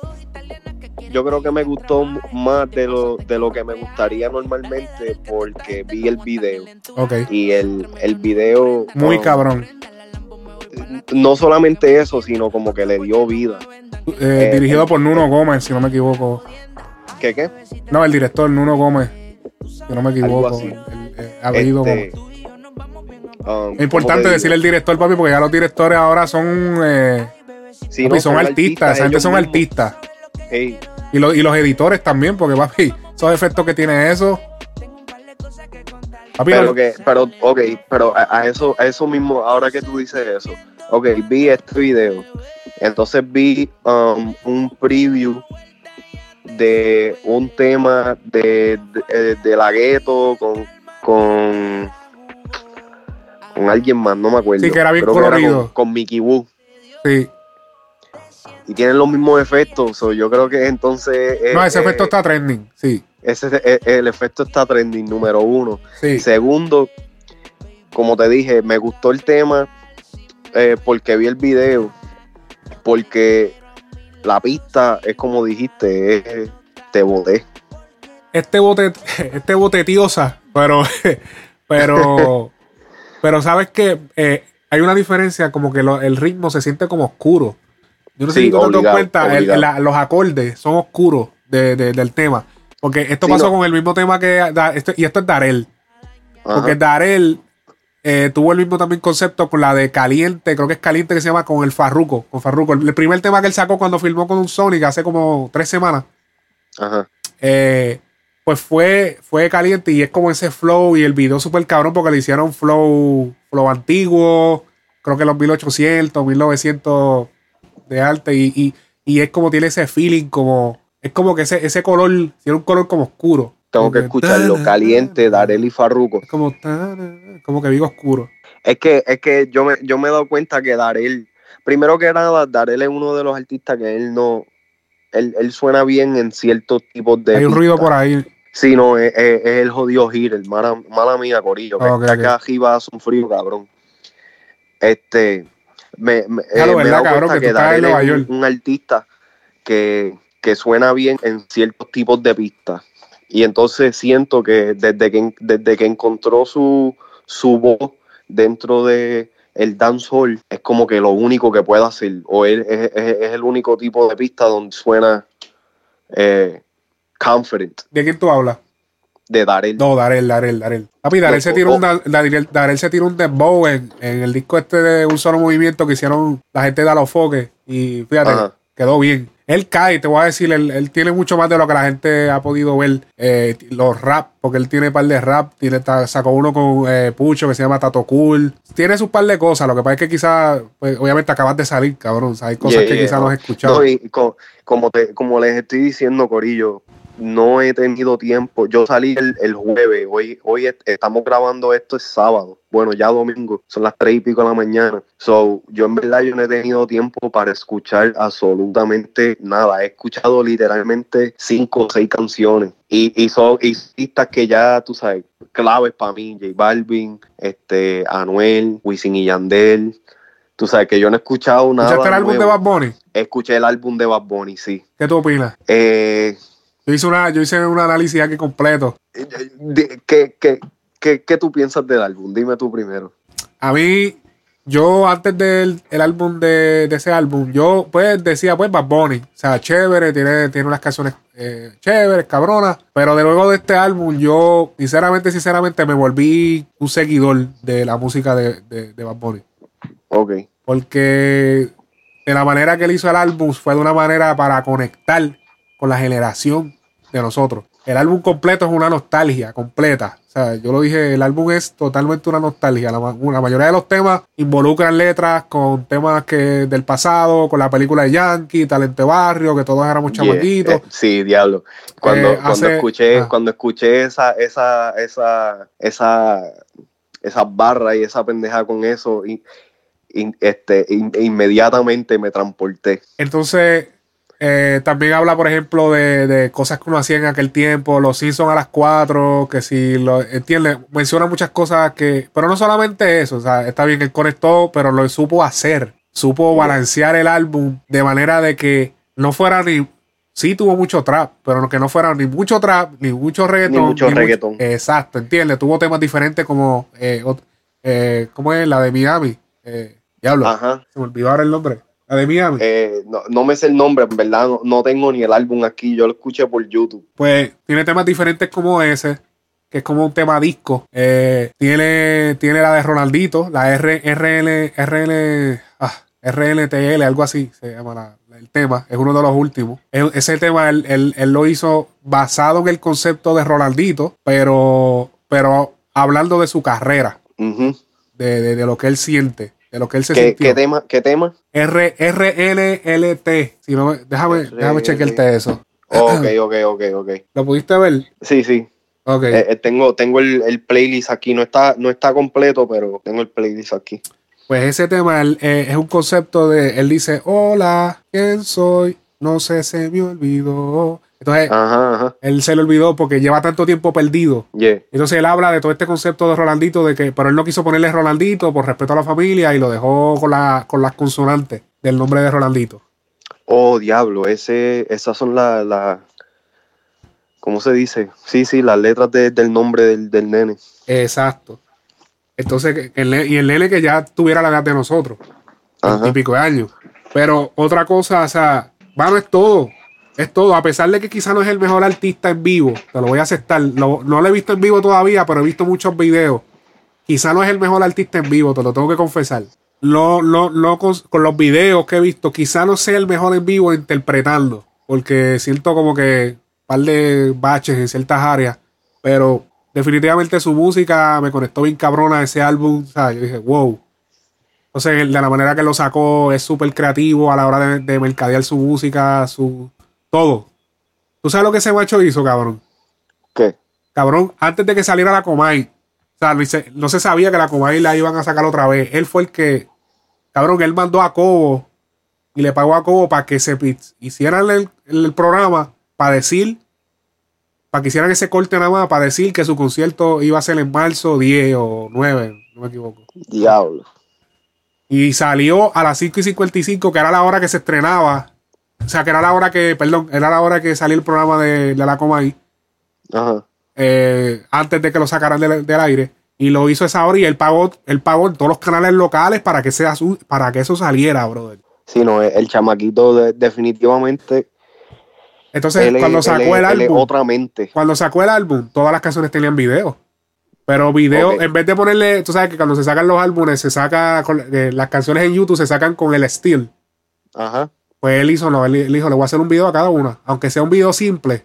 Yo creo que me gustó más de lo, de lo que me gustaría normalmente porque vi el video. Ok. Y el, el video. Muy cabrón. No solamente eso, sino como que le dio vida. Eh, eh, dirigido el- por Nuno Gómez, si no me equivoco. ¿Qué qué? No, el director Nuno Gómez. Si no me equivoco. El, el- el apellido Este, um, Es importante ¿cómo te decirle el director, papi, porque ya los directores ahora son. eh, Sí, papi, no, son, artistas. Esa gente son mismos. artistas. Hey, Y, lo- y los editores también, porque, papi, esos efectos que tiene eso. Pero que, pero, ok, pero a, a eso, a eso mismo, ahora que tú dices eso, ok, vi este video, entonces vi um, un preview de un tema de, de, eh, de la gueto con, con, con alguien más, no me acuerdo. Sí, que era bien Creo colorido. con, con Mickey Woo. sí. Y tienen los mismos efectos, so yo creo que entonces... eh, No, ese eh, efecto está trending. Sí, ese, eh, el efecto está trending número uno. sí. Segundo, como te dije, me gustó el tema eh, porque vi el video, porque la pista es como dijiste, es, te boté. Este bote, este bote tiosa, pero, pero, pero sabes que eh, hay una diferencia, como que lo- el ritmo se siente como oscuro. Yo no sé Sí, si tú te obligado, cuenta, el- la- los acordes son oscuros de- de- del tema. Porque esto Sí, pasó no. con el mismo tema que. da- este- y esto es Darel. Ajá. Porque Darel eh, tuvo el mismo también concepto con la de Caliente, creo que es Caliente que se llama con el Farruco. Con Farruko. El, el primer tema que él sacó cuando filmó con un Sonic hace como tres semanas. Ajá. eh, pues fue, fue caliente y es como ese flow y el video súper cabrón porque le hicieron flow, flow antiguo, creo que los 1800, 1900 de arte y, y, y es como tiene ese feeling como, es como que ese, ese color, tiene un color como oscuro. Tengo que escucharlo caliente, Darel y Farruko. Es como, como que digo oscuro. Es que, es que yo me, yo me he dado cuenta que Darel, primero que nada, Darel es uno de los artistas que él no, él, él suena bien en ciertos tipos de. Hay un ruido por ahí. Sí, no, es, es- es el jodido Hitter, mala, mala mía, Corillo, que Ok, está ok. acá arriba hace un frío, cabrón. Este, me, me, eh, me he ¿verdad, dado cabrón? cuenta Que que, Darel es un artista que, que suena bien en ciertos tipos de pistas. Y entonces siento que desde que, desde que encontró su, su voz dentro de el dancehall, es como que lo único que puede hacer. O él es, es- es el único tipo de pista donde suena eh, confident ¿De quién tú hablas? de Darel. No, Darel, Darel, Darel. Papi, Darel se tiró un, Darel, Darel se tiró un dembow en, en el disco este de un solo movimiento que hicieron la gente de Alofoque. Y fíjate, Ajá. quedó bien. Él cae, te voy a decir, él, él tiene mucho más de lo que la gente ha podido ver. eh, los rap, porque él tiene un par de rap. Tiene, sacó uno con eh, Pucho que se llama Tato Cool. Tiene sus par de cosas. Lo que pasa es que quizás, pues, obviamente acabas de salir, cabrón. O sea, hay cosas Yeah, que yeah, quizás no has escuchado. No, y co- como, te, como les estoy diciendo, Corillo, no he tenido tiempo. Yo salí el, el jueves, hoy, hoy est- estamos grabando esto es sábado, bueno, ya domingo, son las tres y pico de la mañana. So, yo en verdad yo no he tenido tiempo para escuchar absolutamente nada. He escuchado literalmente cinco o seis canciones. Y, y son y artistas que ya, tú sabes, claves para mí, J Balvin, este, Anuel, Wisin y Yandel. Tú sabes que yo no he escuchado nada. ¿Escuchaste el álbum de. Bad Bunny? Escuché el álbum de Bad Bunny, sí. ¿Qué tú opinas? Eh, Yo hice, una, yo hice un análisis aquí completo. de- ¿qué, qué, qué, qué tú piensas del álbum? Dime tú primero. A mí, yo antes del el álbum de, de ese álbum, yo pues decía, pues Bad Bunny. O sea, chévere, tiene, tiene unas canciones eh, chéveres, cabronas. Pero de luego de este álbum, yo, sinceramente, sinceramente, me volví un seguidor de la música de, de, de Bad Bunny. Ok. Porque de la manera que él hizo el álbum fue de una manera para conectar con la generación de nosotros. El álbum completo es una nostalgia completa. O sea, yo lo dije, el álbum es totalmente una nostalgia. La, ma- la mayoría de los temas involucran letras con temas que del pasado, con la película de Yankee, Talente Barrio, que todos éramos Yeah, chamaquitos. eh, sí, diablo. Cuando, Eh, cuando hace- escuché, ah. cuando escuché esa, esa, esa, esa, esa barra y esa pendeja con eso, y, este, in- inmediatamente me transporté. Entonces, eh, también habla, por ejemplo, de, de cosas que uno hacía en aquel tiempo, los Simpsons a las 4, que si lo entiende, menciona muchas cosas que, pero no solamente eso, o sea, está bien que conectó, pero lo supo hacer, supo balancear el álbum de manera de que no fuera ni, sí tuvo mucho trap, pero que no fuera ni mucho trap, ni mucho reggaetón. Ni mucho reggaetón. exacto, entiende, tuvo temas diferentes como, eh, eh, ¿cómo es? La de Miami, eh, diablo, Ajá. se me olvidó ahora el nombre, la de Miami. Eh, no, no me sé el nombre, en verdad, no, no tengo ni el álbum aquí, yo lo escuché por YouTube. pues tiene temas diferentes como ese, que es como un tema disco. Eh, tiene, tiene la de Ronaldito, la R, RL, RL, ah, RLTL, algo así se llama la- la- el tema, es uno de los últimos. E- ese tema él, él- él lo hizo basado en el concepto de Ronaldito, pero, pero hablando de su carrera, de- de lo que él siente, de lo que él se ¿Qué, sintió. qué tema? ¿Qué tema? R, RLLT. Si no, me- déjame, déjame RL. chequearte eso. Ok, ok, ok, ok. ¿Lo pudiste ver? Sí, sí. Ok. Eh, eh, tengo tengo el, el playlist aquí, no está, no está completo, pero tengo el playlist aquí. Pues ese tema eh, es un concepto de, él dice, hola, ¿quién soy? No sé, se me olvidó. Entonces, Ajá, ajá. él se le olvidó porque lleva tanto tiempo perdido. Yeah. Entonces él habla de todo este concepto de Rolandito, de que, pero él no quiso ponerle Rolandito por respeto a la familia y lo dejó con, la, con las consonantes del nombre de Rolandito. Oh, diablo, ese, esas son las, la, ¿cómo se dice? Sí, sí, las letras de- del nombre del, del nene. Exacto. Entonces, el, y el nene que ya tuviera la edad de nosotros, Ajá. típico de años. Pero otra cosa, o sea, bueno, es todo. Es todo. A pesar de que quizá no es el mejor artista en vivo, te lo voy a aceptar. Lo- no lo he visto en vivo todavía, pero he visto muchos videos. Quizá no es el mejor artista en vivo, te lo tengo que confesar. Lo, lo, lo con, los videos que he visto, quizá no sea el mejor en vivo interpretando, porque siento como que un par de baches en ciertas áreas, pero definitivamente su música me conectó bien cabrona a ese álbum. O sea, yo dije, wow. Entonces, de la manera que lo sacó, es súper creativo a la hora de mercadear su música, su todo. ¿Tú sabes lo que ese macho hizo, cabrón? ¿Qué? Cabrón, antes de que saliera la Comay, o sea, no se, no se sabía que la Comay la iban a sacar otra vez. Él fue el que, cabrón, él mandó a Cobo y le pagó a Cobo para que se hicieran el, el programa para decir, para que hicieran ese corte nada más, para decir que su concierto iba a ser en marzo 10 o 9, no me equivoco. Diablo. Y salió a las 5 y 55, que era la hora que se estrenaba. O sea, que era la hora que, perdón, era la hora que salía el programa de, de la Comay. Ajá. eh, antes de que lo sacaran del, del aire. Y lo hizo esa hora y él pagó, él pagó en todos los canales locales para que, sea su- para que eso saliera, brother. Sí, no, el chamaquito de- definitivamente. Entonces, él cuando sacó el álbum, otra mente. cuando sacó el álbum, todas las canciones tenían video. Pero video, en vez de ponerle, tú sabes que cuando se sacan los álbumes, se saca con- eh, las canciones en YouTube se sacan con el steel. Ajá. Pues él hizo, no, él, él dijo, le voy a hacer un video a cada una. Aunque sea un video simple.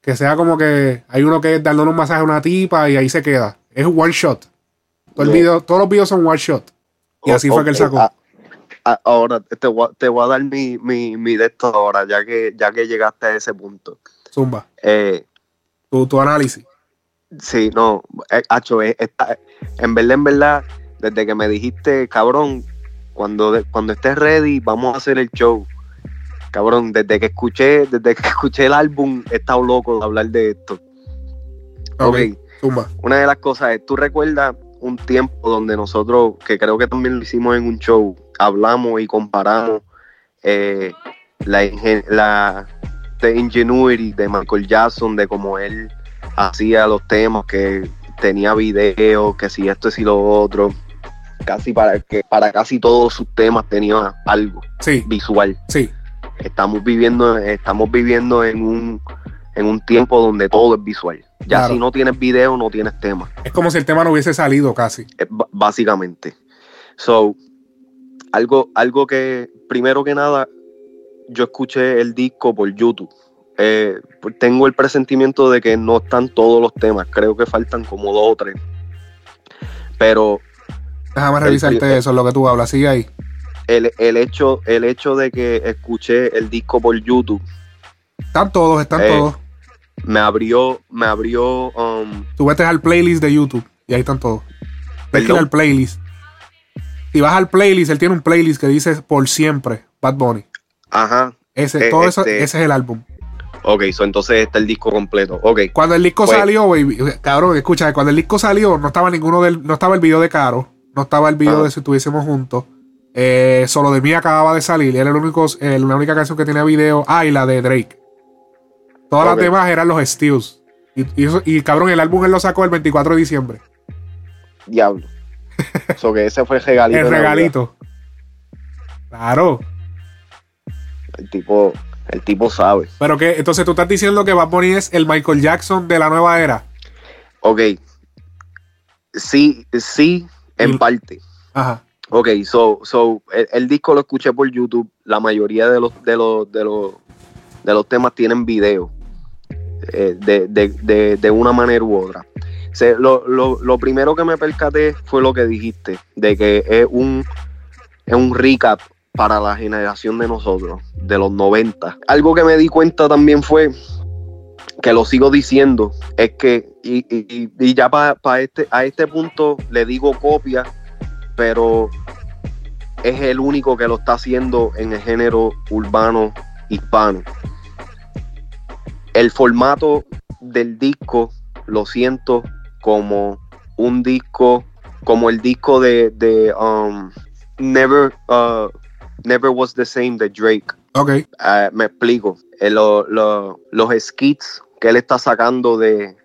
Que sea como que hay uno que es dándole un masaje a una tipa y ahí se queda. Es un one shot. Todo el Yeah. video, todos los videos son one shot. Y así fue que él sacó. ah, ah, ahora te voy, a- te voy a dar mi, mi, mi de esto ahora, ya que, ya que llegaste a ese punto. Zumba. Eh, Tu, tu análisis. sí, no, eh, Hacho, eh, está- en verdad, en verdad, desde que me dijiste, cabrón, cuando, cuando estés ready, vamos a hacer el show. Cabrón, desde que escuché, desde que escuché el álbum, he estado loco de hablar de esto. Ok. ok. Zumba. una de las cosas es, tú recuerdas un tiempo donde nosotros, que creo que también lo hicimos en un show, hablamos y comparamos eh, la, ingen- la the ingenuity de Michael Jackson, de cómo él hacía los temas, que tenía videos, que si esto y si lo otro, casi para que para casi todos sus temas tenía algo Sí, visual. sí. Estamos viviendo, estamos viviendo en un en un tiempo donde todo es visual. Ya Claro. si no tienes video, no tienes tema. Es como si el tema no hubiese salido casi. Eh, básicamente. So, algo, algo que, primero que nada, yo escuché el disco por YouTube. Eh, pues tengo el presentimiento de que no están todos los temas, creo que faltan como dos o tres. Pero Déjame El revisarte pri- eso, lo que tú hablas. Sigue ahí. el, el hecho, el hecho de que escuché el disco por YouTube Están todos, están Eh, todos. me abrió, me abrió, um, Tú vete al playlist de YouTube y ahí están todos. Perdón. al playlist. Si vas al playlist, él tiene un playlist que dice por siempre Bad Bunny. ajá, Ese, Eh, todo eso, este- ese es el álbum. ok, so entonces está el disco completo, ok, Cuando el disco Pues- salió, baby, cabrón, escucha, cuando el disco salió, no estaba ninguno del, no estaba el video de Caro, no estaba el video de si estuviésemos juntos. Eh, Solo de mí acababa de salir, era el único, eh, la única canción que tenía video. Ah, y la de Drake. Todas las demás eran los Steels. Y, y eso- y, cabrón, el álbum él lo sacó el 24 de diciembre. diablo. so que ese fue el regalito. El regalito. Claro. El tipo, el tipo sabe. Pero que, entonces tú estás diciendo que Bad Bunny es el Michael Jackson de la nueva era. Ok. Sí, sí, en Y- parte. Ajá. Ok, so, so el, el disco lo escuché por YouTube. La mayoría de los, de los, de los, de los temas tienen video. eh, de, de, de, de una manera u otra. Lo, lo, lo primero que me percaté fue lo que dijiste, de que es un, es un recap para la generación de nosotros, de los 90. Algo que me di cuenta también fue que lo sigo diciendo, es que, y, y- y- ya para este, a este punto le digo copia, pero es el único que lo está haciendo en el género urbano hispano. El formato del disco lo siento como un disco, como el disco de, de um, Never, uh, Never Was the Same de Drake. Ok. Eh, me explico. Eh, lo- lo- los skits que él está sacando de,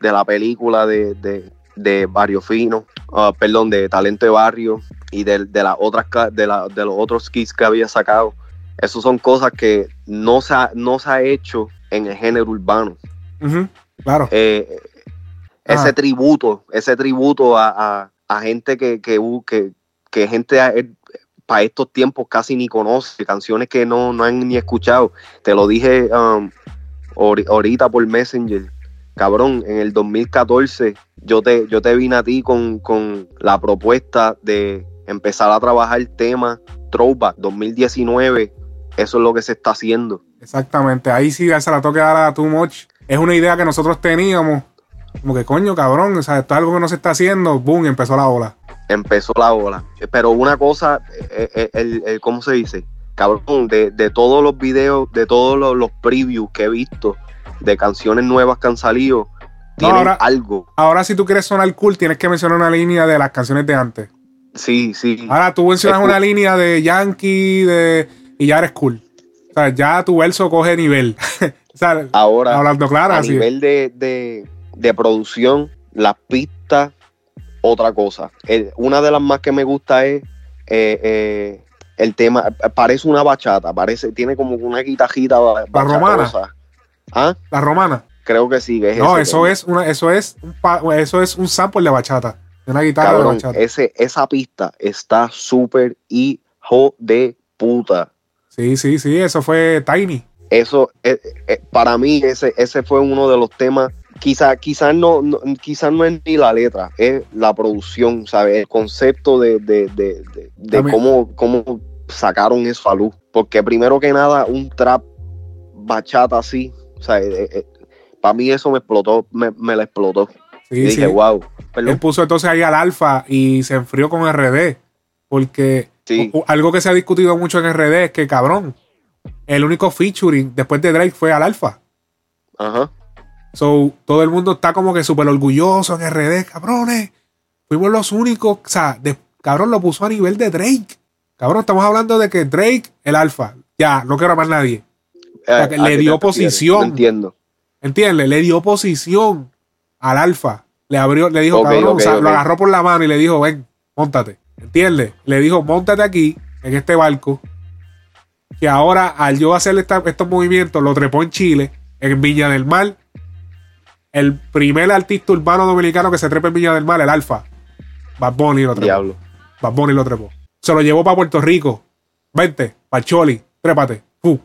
de la película de, de, de Barrio Fino, ah, perdón, de Talento de Barrio y de, de las otras de, la- de los otros skits que había sacado. Esas son cosas que no se ha, no se ha hecho en el género urbano. Claro. Eh, ese Ajá. tributo, ese tributo a, a- a gente que, que, uh, que, que gente para estos tiempos casi ni conoce, canciones que no, no han ni escuchado. Te lo dije um, ahori- ahorita por Messenger. Cabrón, en el 2014 yo te, yo te vine a ti con, con la propuesta de empezar a trabajar el tema Throwback 2019. Eso es lo que se está haciendo. Exactamente. Ahí sí se la dar a Too Much. Es una idea que nosotros teníamos. Como que coño, cabrón. O sea, esto es algo que no se está haciendo. Boom, empezó la ola. empezó la ola. Pero una cosa, eh, eh, el, el- ¿cómo se dice? Cabrón, de, de todos los videos, de todos los, los previews que he visto de canciones nuevas que han salido, tienen ahora- algo. Ahora, si tú quieres sonar cool, tienes que mencionar una línea de las canciones de antes. Sí, sí. Ahora tú mencionas Es una cool. línea de Yankee de, y ya eres cool. O sea, ya tu verso coge nivel. o sea, Ahora, hablando claro, a así. nivel de, de- de producción, las pistas, otra cosa. El- una de las más que me gusta es eh, eh, el tema, parece una bachata, parece, tiene como una guitajita La romana. ¿Ah? La romana. Creo que sí, que es No, eso tema. es una, eso es un eso es un sample de bachata. De una guitarra Cabrón, de bachata. ese, esa pista está súper hijo de puta. Sí, sí, sí, eso fue Tiny. Eso, eh, eh, para mí, ese, ese fue uno de los temas. Quizás quizá no, no, quizá no es ni la letra, es la producción, ¿sabes? El concepto de, de, de, de- cómo, cómo sacaron eso a luz. Porque primero que nada, un trap bachata así, O sea, para mí eso me explotó, me, me la explotó. Sí, y dije, sí. wow. Él puso entonces ahí al alfa y se enfrió con RD. Porque Sí. algo que se ha discutido mucho en RD es que, cabrón, el único featuring después de Drake fue al alfa. Ajá. So, todo el mundo está como que súper orgulloso en RD, cabrones. Fuimos los únicos. O sea, de- cabrón, lo puso a nivel de Drake. Cabrón, estamos hablando de que Drake, el alfa. Ya, no quiero más nadie. sea, que ¿A le dio posición. No entiendo. ¿Entiendes? Le dio posición al alfa. Le abrió, le dijo, cabrón, o sea, lo agarró por la mano y le dijo, ven, montate. ¿Entiendes? Le dijo, montate aquí, en este barco. Que ahora, al yo hacer esta- estos movimientos, lo trepó en Chile, en Viña del Mar. El primer artista urbano dominicano que se trepa en Viña del Mar, el Alfa. Bad Bunny lo trepó. Diablo. Bad Bunny lo trepó. Se lo llevó para Puerto Rico. Vente, para Choli, trépate. Fu.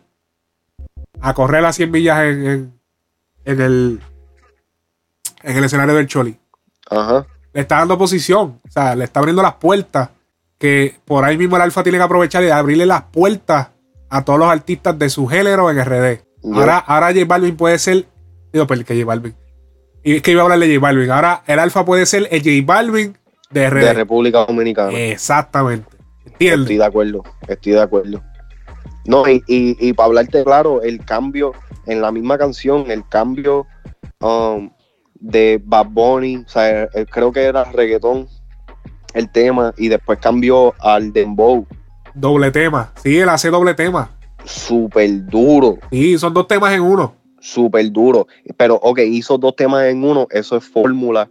A correr las 100 millas en, en, en el, en el escenario del Choli. Ajá. Le está dando posición. O sea, le está abriendo las puertas. Que por ahí mismo el Alfa tiene que aprovechar y abrirle las puertas a todos los artistas de su género en RD. Ahora, ahora J Balvin puede ser. Digo, pero que J Balvin. Y es que iba a hablar de J Balvin. Ahora el Alfa puede ser el J Balvin de República Dominicana. Exactamente. Estoy de acuerdo, estoy de acuerdo. No, y, y, y para hablarte claro, el cambio en la misma canción, el cambio um, de Bad Bunny, o sea, eh, creo que era reggaetón el tema, y después cambió al Dembow, Doble tema. Sí, él hace doble tema. súper duro, Sí, son dos temas en uno. Súper duro. Pero, ok, hizo dos temas en uno, eso es fórmula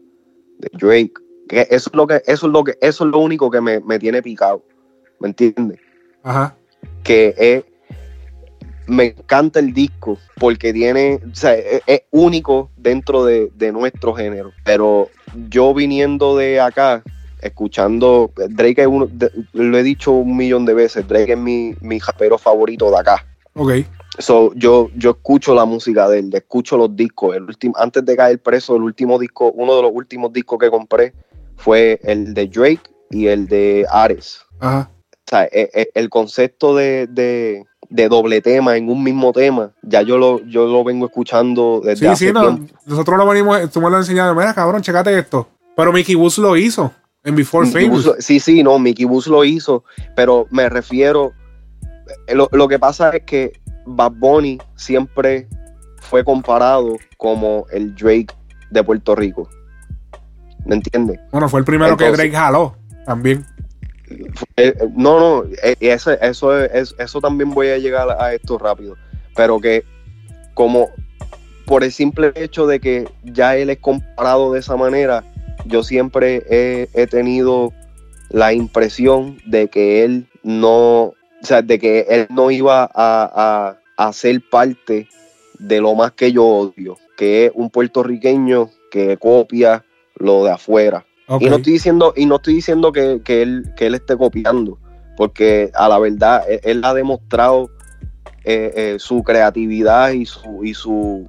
de Drake. Que eso es lo que, eso es lo que, eso es lo único que me, me tiene picado. ¿Me entiendes? Ajá. que es, me encanta el disco porque tiene, o sea, es, es único dentro de, de nuestro género. Pero yo viniendo de acá, escuchando, Drake es uno, de- lo he dicho un millón de veces, Drake es mi, mi rapero favorito de acá. Ok. So, yo, yo escucho la música de él, escucho los discos. El último, antes de caer preso, el último disco, uno de los últimos discos que compré fue el de Drake y el de Ares. Ajá. O sea, e- e- el concepto de, de- de doble tema en un mismo tema, ya yo lo, yo lo vengo escuchando desde Sí, hace sí, no, nosotros lo venimos, tú me lo enseñado. Mira, cabrón, checate esto. Pero Mickey Woods lo hizo en Before Mickey Famous. Bus- sí, sí, no, Mickey Bus lo hizo, pero me refiero, eh, lo, lo que pasa es que Bad Bunny siempre fue comparado como el Drake de Puerto Rico. ¿Me entiendes? Bueno, fue el primero que Drake jaló también. Eh, no, no, eh, eso, es, eso también voy a llegar a esto rápido, pero que como por el simple hecho de que ya él es comparado de esa manera, yo siempre he, he tenido la impresión de que él no, o sea, de que él no iba a, a, a ser parte de lo más que yo odio, que es un puertorriqueño que copia lo de afuera. Y no estoy diciendo, y no estoy diciendo que, que él, que él esté copiando, porque a la verdad él, él ha demostrado eh, eh, su creatividad y su, y su,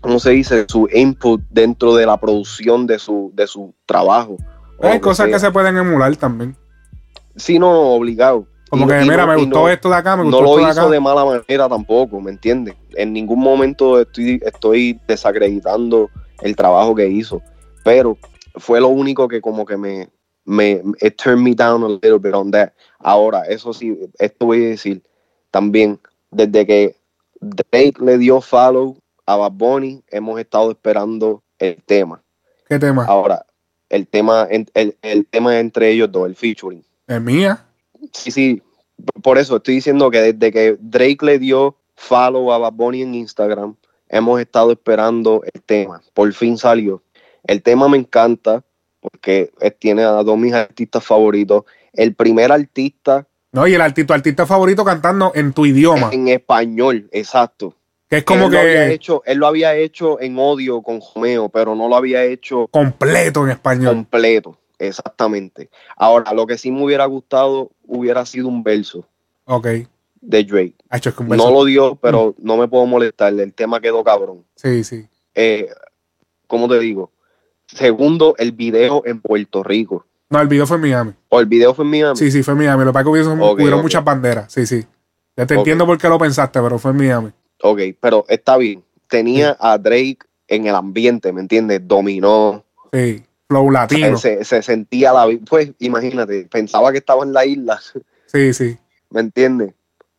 ¿cómo se dice? Su input dentro de la producción de su, de su trabajo. Hay cosas que sea. se pueden emular también. Sí, no, obligado. Como Y- que, y mira, no- me gustó no- esto de acá, me no gustó lo esto de hizo acá. de mala manera tampoco, ¿me entiendes? En ningún momento estoy, estoy desacreditando el trabajo que hizo, pero fue lo único que como que me, me it turned me down a little bit on that. Ahora, eso sí, esto voy a decir también, desde que Drake le dio follow a Bad Bunny, hemos estado esperando el tema. ¿Qué tema? Ahora, el tema, el, el tema entre ellos dos, el featuring. Es mía. Sí, sí. Por eso estoy diciendo que desde que Drake le dio follow a Bad Bunny en Instagram, hemos estado esperando el tema. Por fin salió. El tema me encanta porque tiene a dos mis artistas favoritos. El primer artista No, y el artista, artista favorito cantando en tu idioma. en español, exacto. Que es como él Lo había hecho, él lo había hecho en odio con Romeo, pero no lo había hecho completo en español. completo. Exactamente. Ahora, lo que sí me hubiera gustado hubiera sido un verso Ok. de Drake. Ha hecho es que un No lo dio, pero no me puedo molestar. El tema quedó cabrón. Sí, sí. Eh, ¿Cómo te digo? Segundo, el video en Puerto Rico. No, el video fue en Miami. O el video fue en Miami. Sí, sí, fue en Miami. Lo que pasa es que hubieron, muchas banderas. Sí, sí. Ya te entiendo por qué lo pensaste, pero fue en Miami. Ok, pero está bien. tenía a Drake en el ambiente, ¿me entiendes? Dominó. Sí, flow latino. Se, se sentía la. Pues imagínate, pensaba que estaba en la isla. Sí, sí. ¿Me entiendes?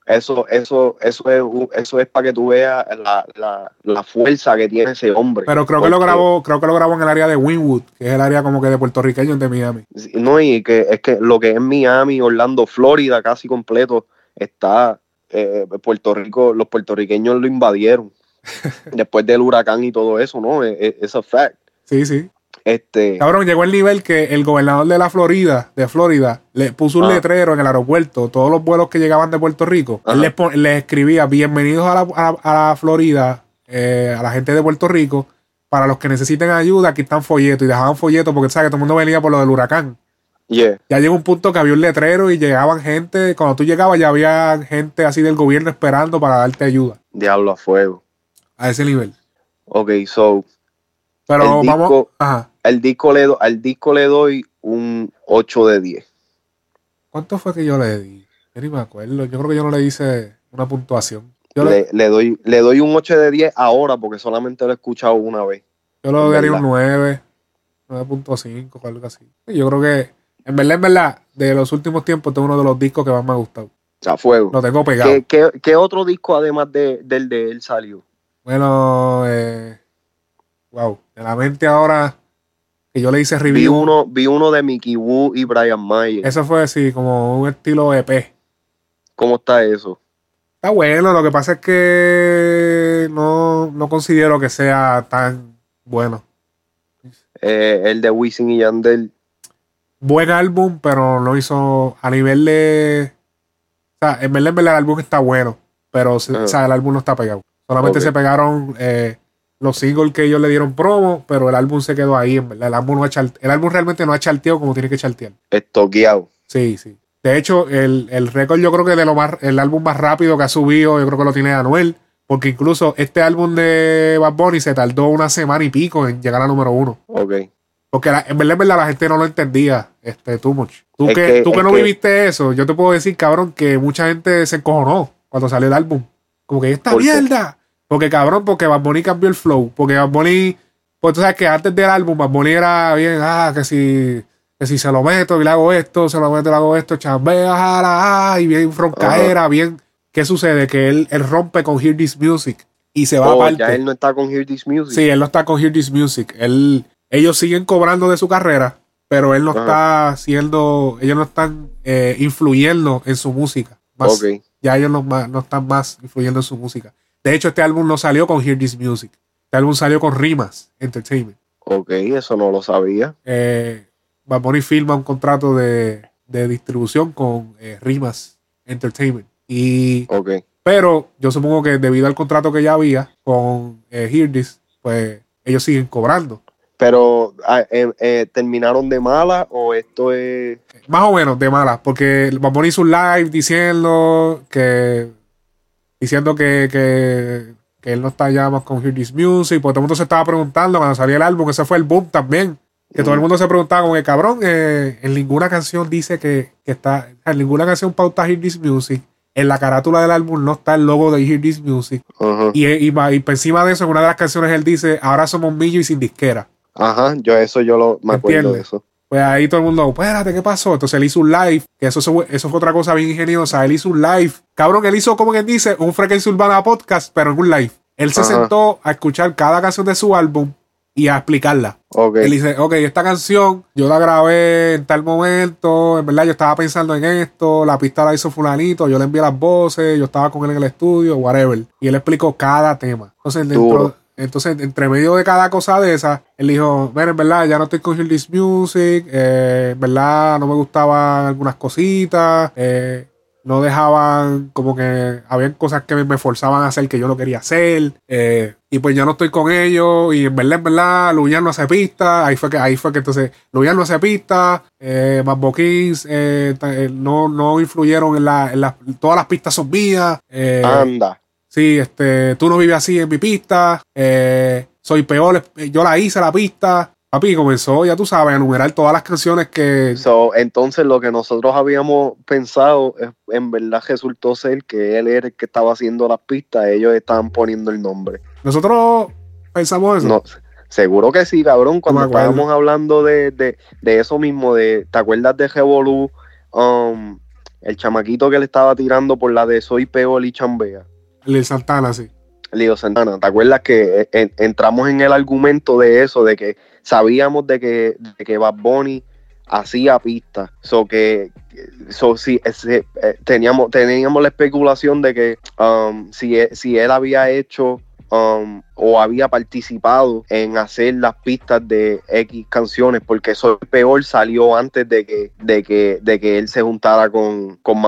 Eso, eso, eso es, eso es para que tú veas la, la, la fuerza que tiene ese hombre. Pero creo que lo grabó, creo que lo grabó en el área de Winwood, que es el área como que de puertorriqueños de Miami. No, y que es que lo que es Miami, Orlando, Florida, casi completo, está eh, Puerto Rico, los puertorriqueños lo invadieron después del huracán y todo eso, ¿no? Es, es- es a fact. Sí, sí. Este, Cabrón, llegó el nivel que el gobernador de la Florida, de Florida, le puso un Ah. letrero en el aeropuerto, todos los vuelos que llegaban de Puerto Rico, él les, escribía, bienvenidos a la, a- a la Florida, eh, a la gente de Puerto Rico, para los que necesiten ayuda, aquí están folletos, y dejaban folletos porque sabes que todo el mundo venía por lo del huracán. yeah, Ya llegó un punto que había un letrero y llegaban gente, cuando tú llegabas ya había gente así del gobierno esperando para darte ayuda, diablo a fuego. a ese nivel. Ok, so, Pero El vamos, disco- ajá. El disco le do- al disco le doy un 8 de 10. ¿Cuánto fue que yo le di? Yo ni me acuerdo. Yo creo que yo no le hice una puntuación. Yo le, Le, le doy, le doy un 8 de 10 ahora porque solamente lo he escuchado una vez. yo le daría un verdad. 9, 9.5 o algo así. Y Yo creo que, en verdad, en verdad, de los últimos tiempos, este es uno de los discos que más me ha gustado. A fuego. Lo tengo pegado. ¿Qué, qué, qué otro disco además de, del de él salió? Bueno, eh, wow. De la mente ahora que yo le hice Vi review. uno, vi uno de Mickey Wu y Brian Mayer. Eso fue así, como un estilo EP. ¿Cómo está eso? Está bueno, lo que pasa es que no, no considero que sea tan bueno. Eh, el de Wisin y Yandel. buen álbum, pero no hizo a nivel de. O sea, en verdad, en verdad el álbum está bueno, pero o sea, el álbum no está pegado. Solamente se pegaron eh, los singles que ellos le dieron promo, pero el álbum se quedó ahí, en verdad. El álbum, no ha chart- el álbum realmente no ha charteado como tiene que chartear. Estoqueado. Sí, sí. De hecho, el, el récord yo creo que de lo más, el álbum más rápido que ha subido, yo creo que lo tiene Anuel. Porque incluso este álbum de Bad Bunny se tardó una semana y pico en llegar a número uno. Ok. Porque la- en verdad, en verdad la gente no lo entendía, este, too much. Tú Es que, que- tú que no que- viviste eso, yo te puedo decir, cabrón, que mucha gente se encojonó cuando salió el álbum. Como que esta ¿Por qué? Porque cabrón, porque Bad Bunny cambió el flow. Porque Bad Bunny, pues tú sabes que antes del álbum Bad Bunny era bien, ah, que si, que si se lo meto y le hago esto, se lo meto y le hago esto, chambea, jala, ah, y bien froncaera, bien. ¿Qué sucede? Que él, él rompe con Hear This Music y se va Oh, aparte. ya él no está con Hear This Music. Sí, él no está con Hear This Music. Él, ellos siguen cobrando de su carrera, pero él no está siendo, ellos no están eh, influyendo en su música. Más- Ok. Ya ellos no, no están más influyendo en su música. De hecho, este álbum no salió con Hear This Music. Este álbum salió con Rimas Entertainment. Ok, eso no lo sabía. Eh, Bad Bunny firma un contrato de, de distribución con eh, Rimas Entertainment. Y Ok. pero yo supongo que debido al contrato que ya había con eh, Hear This, pues ellos siguen cobrando. Pero, ah, eh, eh, ¿terminaron de mala o esto es...? Más o menos de malas, porque Bad Bunny hizo un live diciendo que diciendo que, que, que él no está ya más con Hear This Music, porque todo el mundo se estaba preguntando cuando salía el álbum, ese fue el boom también. Que todo el mundo se preguntaba como que cabrón, eh, en ninguna canción dice que, que está, en ninguna canción pauta Hear This Music. En la carátula del álbum no está el logo de Hear This Music. Ajá. Y, y, encima de eso, en una de las canciones él dice, ahora somos millo y sin disquera. Ajá, yo eso yo lo, me acuerdo de eso. Pues ahí todo el mundo, espérate, ¿qué pasó? Entonces él hizo un live, que eso, fue- eso fue otra cosa bien ingeniosa. Él hizo un live. Cabrón, él hizo, como quien dice, un Frecuencia Urbana podcast, pero en un live. Él se sentó a escuchar cada canción de su álbum y a explicarla. Ok. Él dice, ok, esta canción yo la grabé en tal momento, en verdad yo estaba pensando en esto, la pista la hizo fulanito, yo le envié las voces, yo estaba con él en el estudio, whatever. Y él explicó cada tema. Entonces, dentro. Entonces entre medio de cada cosa de esa, él dijo, mira, en verdad ya no estoy con This Music, eh, en verdad no me gustaban algunas cositas, eh, no dejaban, como que habían cosas que me, forzaban a hacer que yo no quería hacer. eh, y pues ya no estoy con ellos. Y en verdad, en verdad, Luyan no hace pista. Ahí fue que, ahí fue que entonces Luyan no hace pista. Eh, no, no influyeron en la, en la- Todas las pistas son mías. Anda. Sí, este, tú no vives así en mi pista. eh, soy peor, eh, yo la hice la pista. Papi, comenzó, ya tú sabes, a enumerar todas las canciones que. So, entonces lo que nosotros habíamos pensado es- en verdad resultó ser que él era el que estaba haciendo las pistas, ellos estaban poniendo el nombre. Nosotros pensamos eso. No, seguro que sí, cabrón. Cuando estábamos hablando de, de, de eso mismo, de, ¿te acuerdas de Revolú? Um, el chamaquito que le estaba tirando por la de Soy Peor y Chambea. El de Santana, sí. Leo Santana, ¿te acuerdas que eh, en- entramos en el argumento de eso, de que sabíamos de que, de que Bad Bunny hacía pistas, so que si, ese, eh, teníamos, teníamos la especulación de que um, si, e- si él había hecho um, o había participado en hacer las pistas de X canciones, porque Soy Peor salió antes de que, de que, de que él se juntara con, con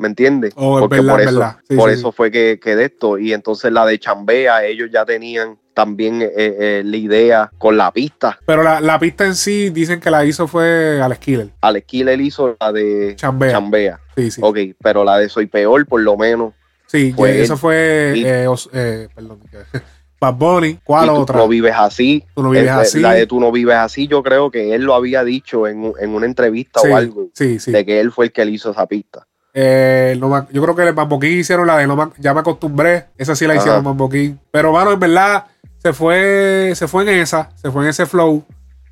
¿me entiendes? Oh, porque verdad, por es eso. Sí, por sí, eso fue que, que de esto. Y entonces la de Chambea, ellos ya tenían también eh, eh, la idea con la pista. Pero la, la pista en sí dicen que la hizo fue Alex Killer. Alex Killer hizo la de Chambea. Chambea. Sí, sí. Ok, pero la de Soy Peor, por lo menos. Sí, Fue eso fue. Eh, os- eh, perdón. Bad Bunny. ¿Cuál y tú otra? no vives así. Tú no vives así. La de Tú no vives así, yo creo que él lo había dicho en, en una entrevista sí, o algo. sí, sí. De que él fue el que le hizo esa pista. Eh, no me- yo creo que el Mambo King hicieron la de no me- Ya me acostumbré. Esa sí la Ajá. hicieron Mambo King. Pero, mano, en verdad, se fue, se fue en esa. Se fue en ese flow.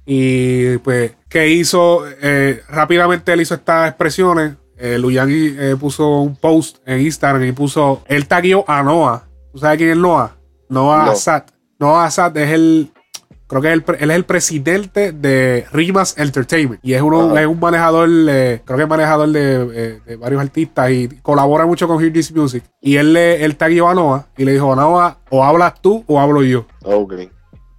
Y pues, ¿qué hizo? Eh, rápidamente él hizo estas expresiones. Eh, Luyan eh, puso un post en Instagram y puso. Él tagueó a Noah. ¿Tú sabes quién es Noah? Noah No. Assad. Noah Assad es el. Creo que él es el presidente de Rimas Entertainment. Y es, uno, es un manejador, eh, creo que es manejador de, eh, de varios artistas y colabora mucho con Hear This Music. Y él, le, él tagueó a Noah y le dijo: Noah, o hablas tú o hablo yo. Ok.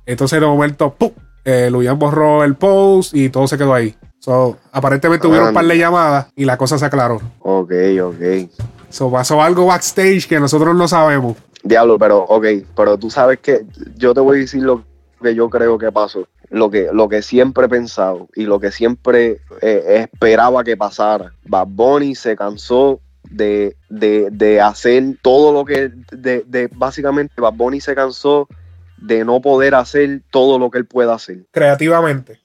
Entonces de momento, ¡pum! Eh, Luyan borró el post y todo se quedó ahí. So, aparentemente hubieron un par de llamadas y la cosa se aclaró. Ok, ok. So, pasó algo backstage que nosotros no sabemos. Diablo, pero, ok, pero tú sabes que yo te voy a decir lo que yo creo que pasó. Lo que, lo que siempre he pensado y lo que siempre eh, esperaba que pasara. Bad Bunny se cansó de, de, de hacer todo lo que, de, de básicamente Bad Bunny se cansó de no poder hacer todo lo que él pueda hacer Creativamente.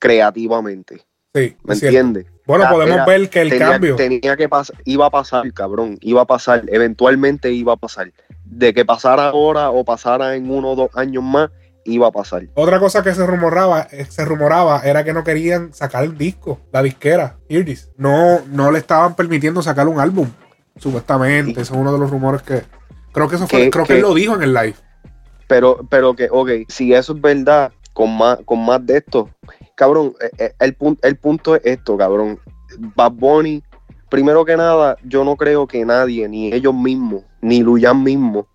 creativamente. Sí. ¿Me entiendes? Bueno, Ah, podemos era- ver que el tenía, cambio. tenía que pasar, iba a pasar, cabrón, iba a pasar, eventualmente iba a pasar. De que pasara ahora o pasara en uno o dos años más, iba a pasar. Otra cosa que se rumoraba, eh, se rumoraba era que no querían sacar el disco, la disquera, This. No, no le estaban permitiendo sacar un álbum, supuestamente. Ese es uno de los rumores que. Creo que eso fue, Que- creo que que- él lo dijo en el live. Pero, pero que, ok, si eso es verdad, con más, con más de esto, cabrón, eh, eh, el, pun- el punto es esto, cabrón. Bad Bunny, primero que nada, yo no creo que nadie, ni ellos mismos, ni Luyan mismo,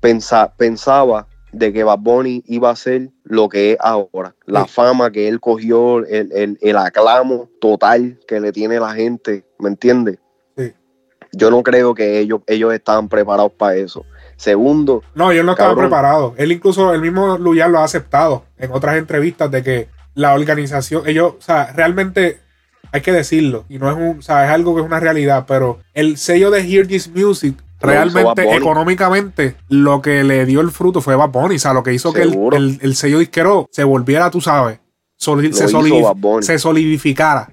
pensa- pensaba de que Bad Bunny iba a ser lo que es ahora. La Sí. fama que él cogió, el, el, el aclamo total que le tiene la gente, ¿me entiendes? Sí. Yo no creo que ellos, ellos estaban preparados para eso. Segundo, No, ellos no estaban preparados. Él incluso, el mismo Luyan lo ha aceptado en otras entrevistas de que la organización, ellos, o sea, realmente hay que decirlo, y no es un, o sea, es algo que es una realidad, pero el sello de Hear This Music, realmente, económicamente, lo que le dio el fruto fue Bad Bunny, o sea, lo que hizo que el, el- el sello disquero se volviera, tú sabes, soli- se, solidif- se solidificara.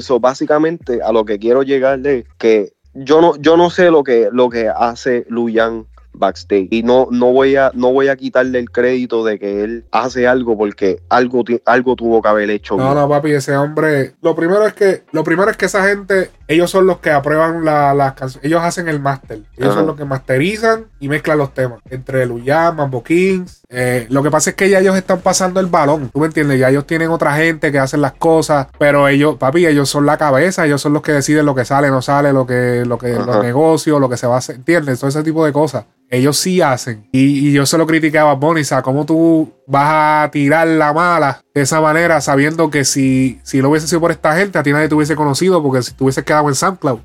So, básicamente a lo que quiero llegar es que yo no, yo no sé lo que, lo que hace Luyan backstage y no, no voy a no voy a quitarle el crédito de que él hace algo porque algo, algo tuvo que haber hecho No, bien. no, papi, ese hombre. Lo primero es que, lo primero es que esa gente, ellos son los que aprueban la- las canciones. Ellos hacen el máster. Ellos Ajá. son los que masterizan y mezclan los temas. Entre Luyan, Mambo Kings. Eh, lo que pasa es que ya ellos están pasando el balón. ¿Tú me entiendes? Ya ellos tienen otra gente que hacen las cosas. Pero ellos, papi, ellos son la cabeza. Ellos son los que deciden lo que sale, no sale, lo que, lo que, Ajá. los negocios, lo que se va a hacer. ¿Entiendes? Todo ese tipo de cosas. Ellos sí hacen. Y, y yo se lo criticaba a sea, ¿cómo tú vas a tirar la mala de esa manera sabiendo que si, si lo hubiese sido por esta gente, a ti nadie te hubiese conocido porque si te hubieses quedado en SoundCloud.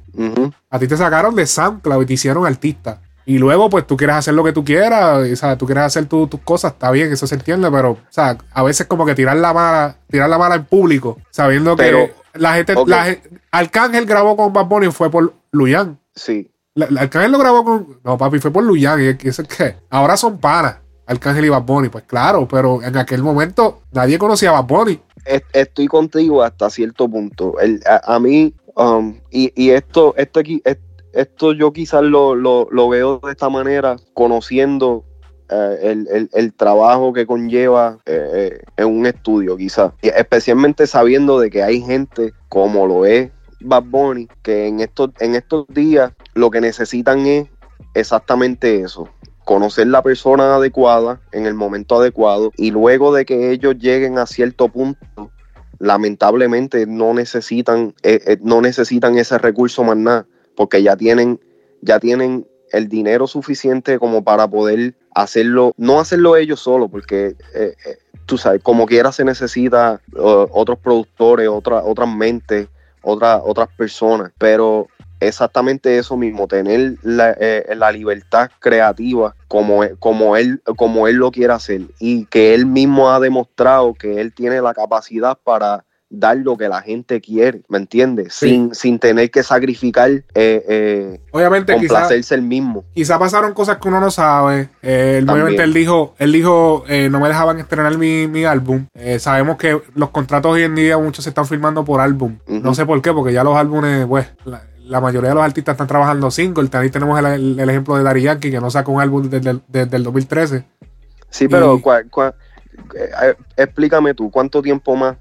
A ti te sacaron de SoundCloud y te hicieron artista. Y luego, pues tú quieres hacer lo que tú quieras, o sea, tú quieres hacer tu- tus cosas, está bien, eso se entiende, pero, o sea, a veces como que tirar la mala, tirar la mala en público, sabiendo Pero, que la gente, ok. la Arcángel grabó con Bad Bunny fue por Luyan. Sí, La- Arcángel lo grabó con. No, papi, fue por Luyan. Y es que- ahora son panas. Arcángel y Bad Bunny. Pues claro, pero en aquel momento nadie conocía a Bad Bunny. es- estoy contigo hasta cierto punto. El- a, a mí, um, y, y esto, esto aquí, es- esto yo quizás lo, lo, lo veo de esta manera, conociendo eh, el, el- el trabajo que conlleva eh, eh, en un estudio, quizás. Especialmente sabiendo de que hay gente como lo es Bad Bunny, que en estos, en estos días lo que necesitan es exactamente eso. Conocer la persona adecuada en el momento adecuado y luego de que ellos lleguen a cierto punto, lamentablemente no necesitan, eh, eh, no necesitan ese recurso más nada, porque ya tienen, ya tienen el dinero suficiente como para poder hacerlo, no hacerlo ellos solos, porque eh, tú sabes, como quiera se necesita otros productores, otra- otras mentes, otra- otras personas, pero exactamente eso mismo, tener la, eh, la libertad creativa como, como, él, como él lo quiere hacer y que él mismo ha demostrado que él tiene la capacidad para dar lo que la gente quiere, ¿me entiendes? Sí. Sin, sin tener que sacrificar, eh, eh, Obviamente, quizá, complacerse el mismo. quizá pasaron cosas que uno no sabe. Eh, obviamente él dijo, él dijo, eh, no me dejaban estrenar mi, mi álbum. Eh, sabemos que los contratos hoy en día muchos se están firmando por álbum. No sé por qué, porque ya los álbumes, pues, la, la mayoría de los artistas están trabajando single. Ahí tenemos el, el- el ejemplo de Daddy Yankee, que no saca un álbum desde, el- desde el 2013. Sí, pero Y- explícame tú, ¿cuánto tiempo más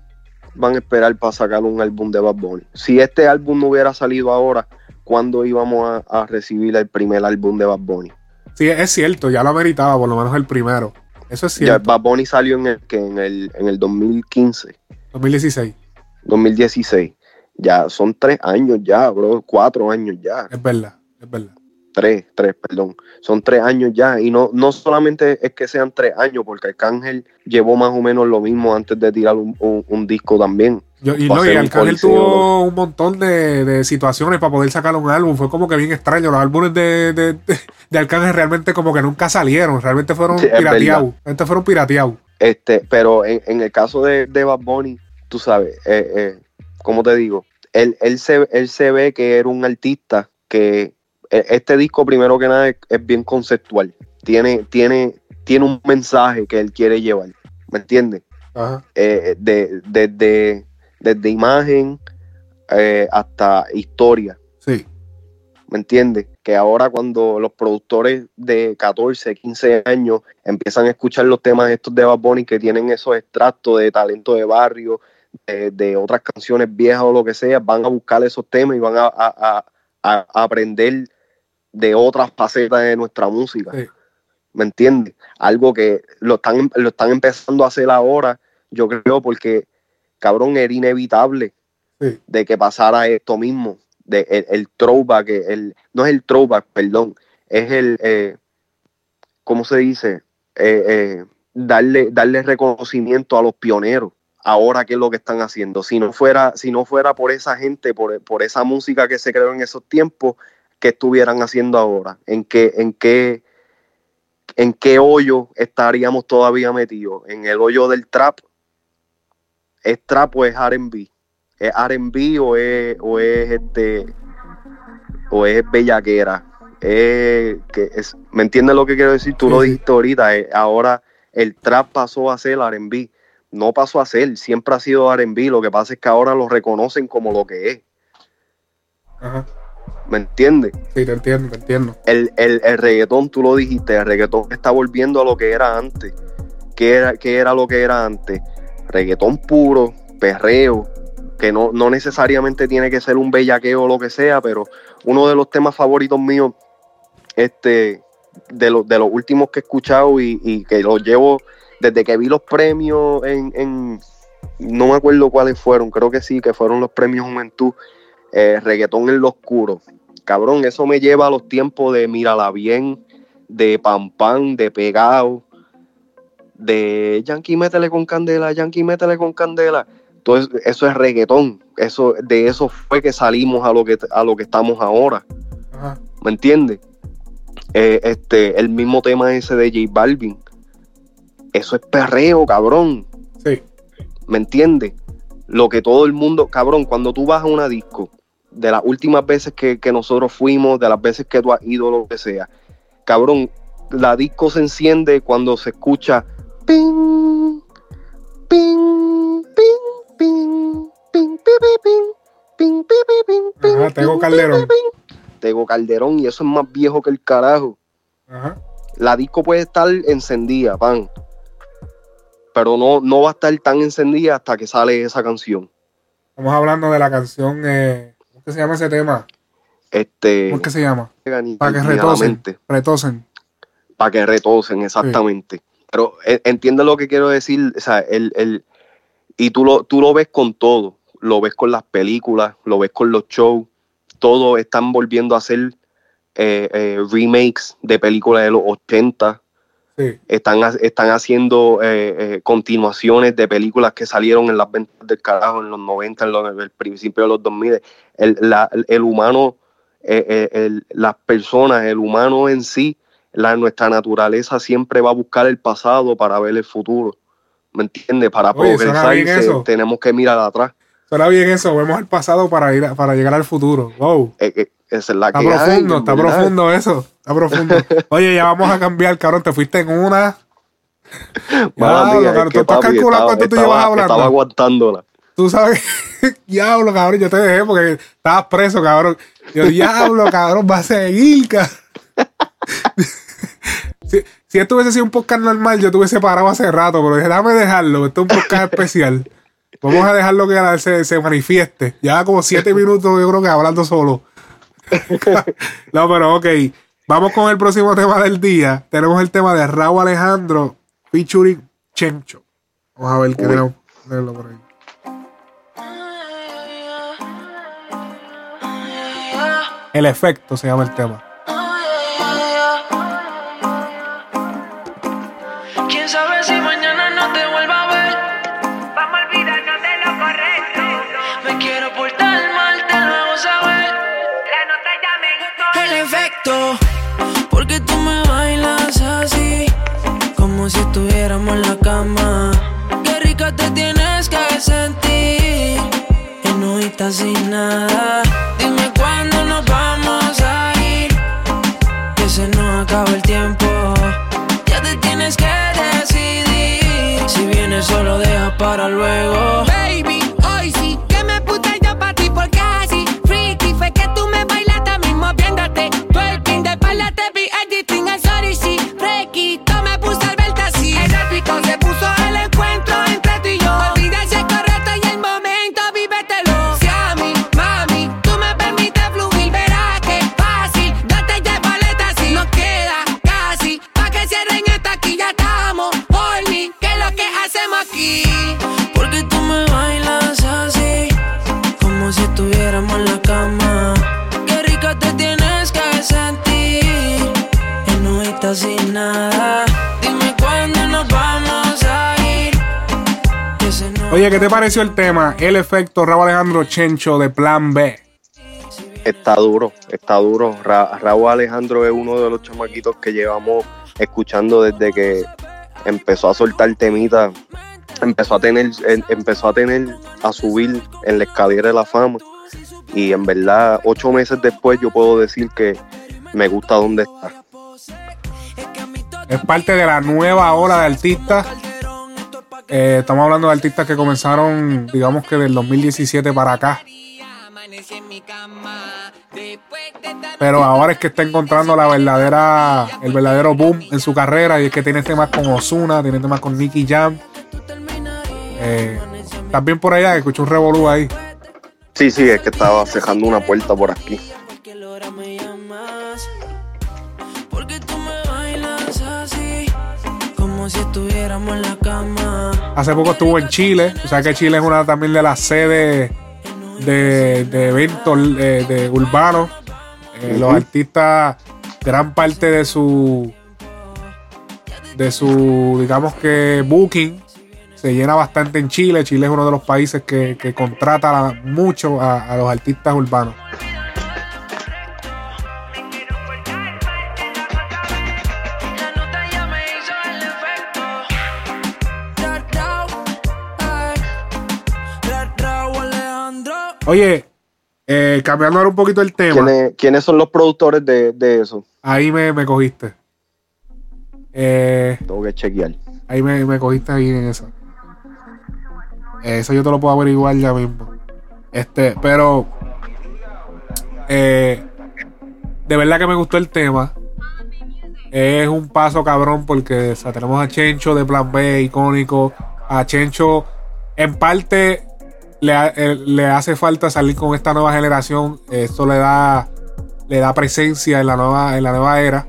van a esperar para sacar un álbum de Bad Bunny? Si este álbum no hubiera salido ahora, ¿cuándo íbamos a, a recibir el primer álbum de Bad Bunny? Sí, es cierto, ya lo ameritaba, por lo menos el primero. Eso es Ya, cierto. Bad Bunny salió en el, que en el, en el 2015, 2016, 2016. Ya son tres años ya, bro, cuatro años ya. es verdad, es verdad. Tres, tres, perdón. Son tres años ya. Y no, no solamente es que sean tres años, porque Arcángel llevó más o menos lo mismo antes de tirar un, un- un disco también. Yo, y no, y Arcángel tuvo un montón de, de situaciones para poder sacar un álbum. Fue como que bien extraño. Los álbumes de, de, de- de Arcángel realmente como que nunca salieron. Realmente fueron Sí, pirateados. Realmente fueron pirateados. Este, pero en, en el caso de, de Bad Bunny, tú sabes, eh, eh, ¿cómo te digo? Él, él, se, él se ve que era un artista que este disco, primero que nada, es, es bien conceptual. Tiene, tiene, tiene un mensaje que él quiere llevar, ¿me entiendes? Eh, de, desde, desde imagen eh, hasta historia. Sí. ¿me entiendes? Que ahora cuando los productores de 14, 15 años empiezan a escuchar los temas estos de Bad Bunny que tienen esos extractos de talento de barrio, de, de otras canciones viejas o lo que sea, van a buscar esos temas y van a, a- a- a aprender de otras facetas de nuestra música. Sí. ¿Me entiendes? Algo que lo están, lo están empezando a hacer ahora, yo creo, porque, cabrón, era inevitable Sí. de que pasara esto mismo, de el, el throwback, el, no es el throwback, perdón, es el, eh, ¿cómo se dice? Eh, eh, darle, darle reconocimiento a los pioneros. Ahora qué es lo que están haciendo. Si no fuera, si no fuera por esa gente, por, por esa música que se creó en esos tiempos, ¿qué estuvieran haciendo ahora? ¿En qué, en qué, en qué hoyo estaríamos todavía metidos? ¿En el hoyo del trap? ¿Es trap o es R&B? ¿Es R&B o es, o es este o es bellaquera? Es, que es, ¿Me entiendes lo que quiero decir? Tú Sí, lo dijiste ahorita. eh, ahora el trap pasó a ser R&B. No pasó a ser, siempre ha sido R&B. Lo que pasa es que ahora lo reconocen como lo que es. Ajá. ¿Me entiendes? Sí, te entiendo, te entiendo. el, el, el reggaetón, tú lo dijiste, el reggaetón está volviendo a lo que era antes. ¿Qué era, qué era lo que era antes? Reggaetón puro, perreo, que no, no necesariamente tiene que ser un bellaqueo o lo que sea, pero uno de los temas favoritos míos, este, de, los de los últimos que he escuchado y, y que los llevo desde que vi los premios en, en- no me acuerdo cuáles fueron, creo que sí, que fueron los premios Juventud, eh, reggaetón en lo oscuro. Cabrón, eso me lleva a los tiempos de Mírala Bien, de Pam Pam, de Pegado, de Yankee Métele con Candela, Yankee Métele con Candela. Entonces, eso es reggaetón. Eso, de eso fue que salimos a lo que, a lo que estamos ahora. Ajá. ¿Me entiendes? Eh, este, el mismo tema ese de J Balvin. Eso es perreo, cabrón. Sí. ¿Me entiendes? Lo que todo el mundo, cabrón, cuando tú vas a una disco, de las últimas veces que, que nosotros fuimos, de las veces que tú has ido, lo que sea, cabrón, la disco se enciende cuando se escucha ping, ping, ping, ping, ping, pi, pi, ping, ping, pi, pi, ping, ping, Ajá, Tego ping, Calderón. ping. Tego Calderón, y eso es más viejo que el carajo. Ajá. la disco puede estar encendida, pan. Pero no, no va a estar tan encendida hasta que sale esa canción. Estamos hablando de la canción. Eh, ¿Cómo es que se llama ese tema? Este. ¿Cómo es que se llama? Para que mente. Retosen. para que retosen, exactamente. Pero eh, entiende lo que quiero decir, o sea, el, el- y tú lo, tú lo ves con todo, lo ves con las películas, lo ves con los shows, todo están volviendo a hacer eh, eh, remakes de películas de los 80, Sí. están, están haciendo eh, eh, continuaciones de películas que salieron en las ventas del carajo en los 90, en, los- en el principio de los 2000. El, la- el humano, eh, eh, el- las personas, el humano en sí, la, nuestra naturaleza siempre va a buscar el pasado para ver el futuro. ¿Me entiendes? Para Oye, progresar tenemos que mirar atrás. Suena bien eso. Vemos el pasado para, ir a- para llegar al futuro. Wow. Eh, eh, esa es la Está que hay, profundo, está ¿verdad? profundo eso. Está profundo. Oye, ya vamos a cambiar, cabrón. Te fuiste en una. Mala es cabrón, que, tú estás calculando cuánto tú llevas hablando. Estaba aguantándola. Tú sabes, diablo, cabrón, yo te dejé porque estabas preso, cabrón. Yo, diablo, cabrón, va a seguir, cabrón. Si, si esto hubiese sido un podcast normal, yo te hubiese parado hace rato, pero dije, déjame dejarlo, esto es un podcast especial. Vamos a dejarlo que se, se manifieste. Ya como siete minutos, yo creo que hablando solo. no, pero ok. Vamos con el próximo tema del día. Tenemos el tema de Raúl Alejandro featuring Chencho. Vamos a ver qué tenemos. Verlo por ahí. El efecto se llama el tema. ¿Quién sabe si cama. Qué rica te tienes que sentir, en nudita sin nada. ¿Qué te pareció el tema? El efecto Raúl Alejandro Chencho de Plan B. Está duro, está duro. Ra- Raúl Alejandro es uno de los chamaquitos que llevamos escuchando desde que empezó a soltar temita, empezó a tener, em- empezó a tener, a subir en la escalera de la fama. Y en verdad, ocho meses después yo puedo decir que me gusta donde está. Es parte de la nueva ola de artistas. Eh, estamos hablando de artistas que comenzaron, digamos que del 2017 para acá. Pero ahora es que está encontrando la verdadera, el verdadero boom en su carrera. Y es que tiene temas con Osuna, tiene temas con Nicky Jam. Eh, también por allá, escuché un revolú ahí. Sí, sí, es que estaba cejando una puerta por aquí. cualquier hora me llamas. Porque tú me bailas así, como si estuviéramos en la. Hace poco estuvo en Chile. O sea que Chile es una también de las sedes de, de eventos eh, de urbanos. Eh, Los artistas, gran parte de su de su, digamos que booking se llena bastante en Chile. Chile es uno de los países que, que contrata mucho a, a los artistas urbanos. Oye, eh, cambiando ahora un poquito el tema. ¿Quiénes, quiénes son los productores de, de eso? Ahí me, me cogiste. Eh, Tengo que chequear. Ahí me, me cogiste ahí en eso. Eso yo te lo puedo averiguar ya mismo. Este, pero. eh, de verdad que me gustó el tema. es un paso cabrón porque o sea, tenemos a Chencho de Plan B, icónico. A Chencho, en parte, le, eh, le hace falta salir con esta nueva generación. Esto le da, le da presencia en la nueva, en la nueva era.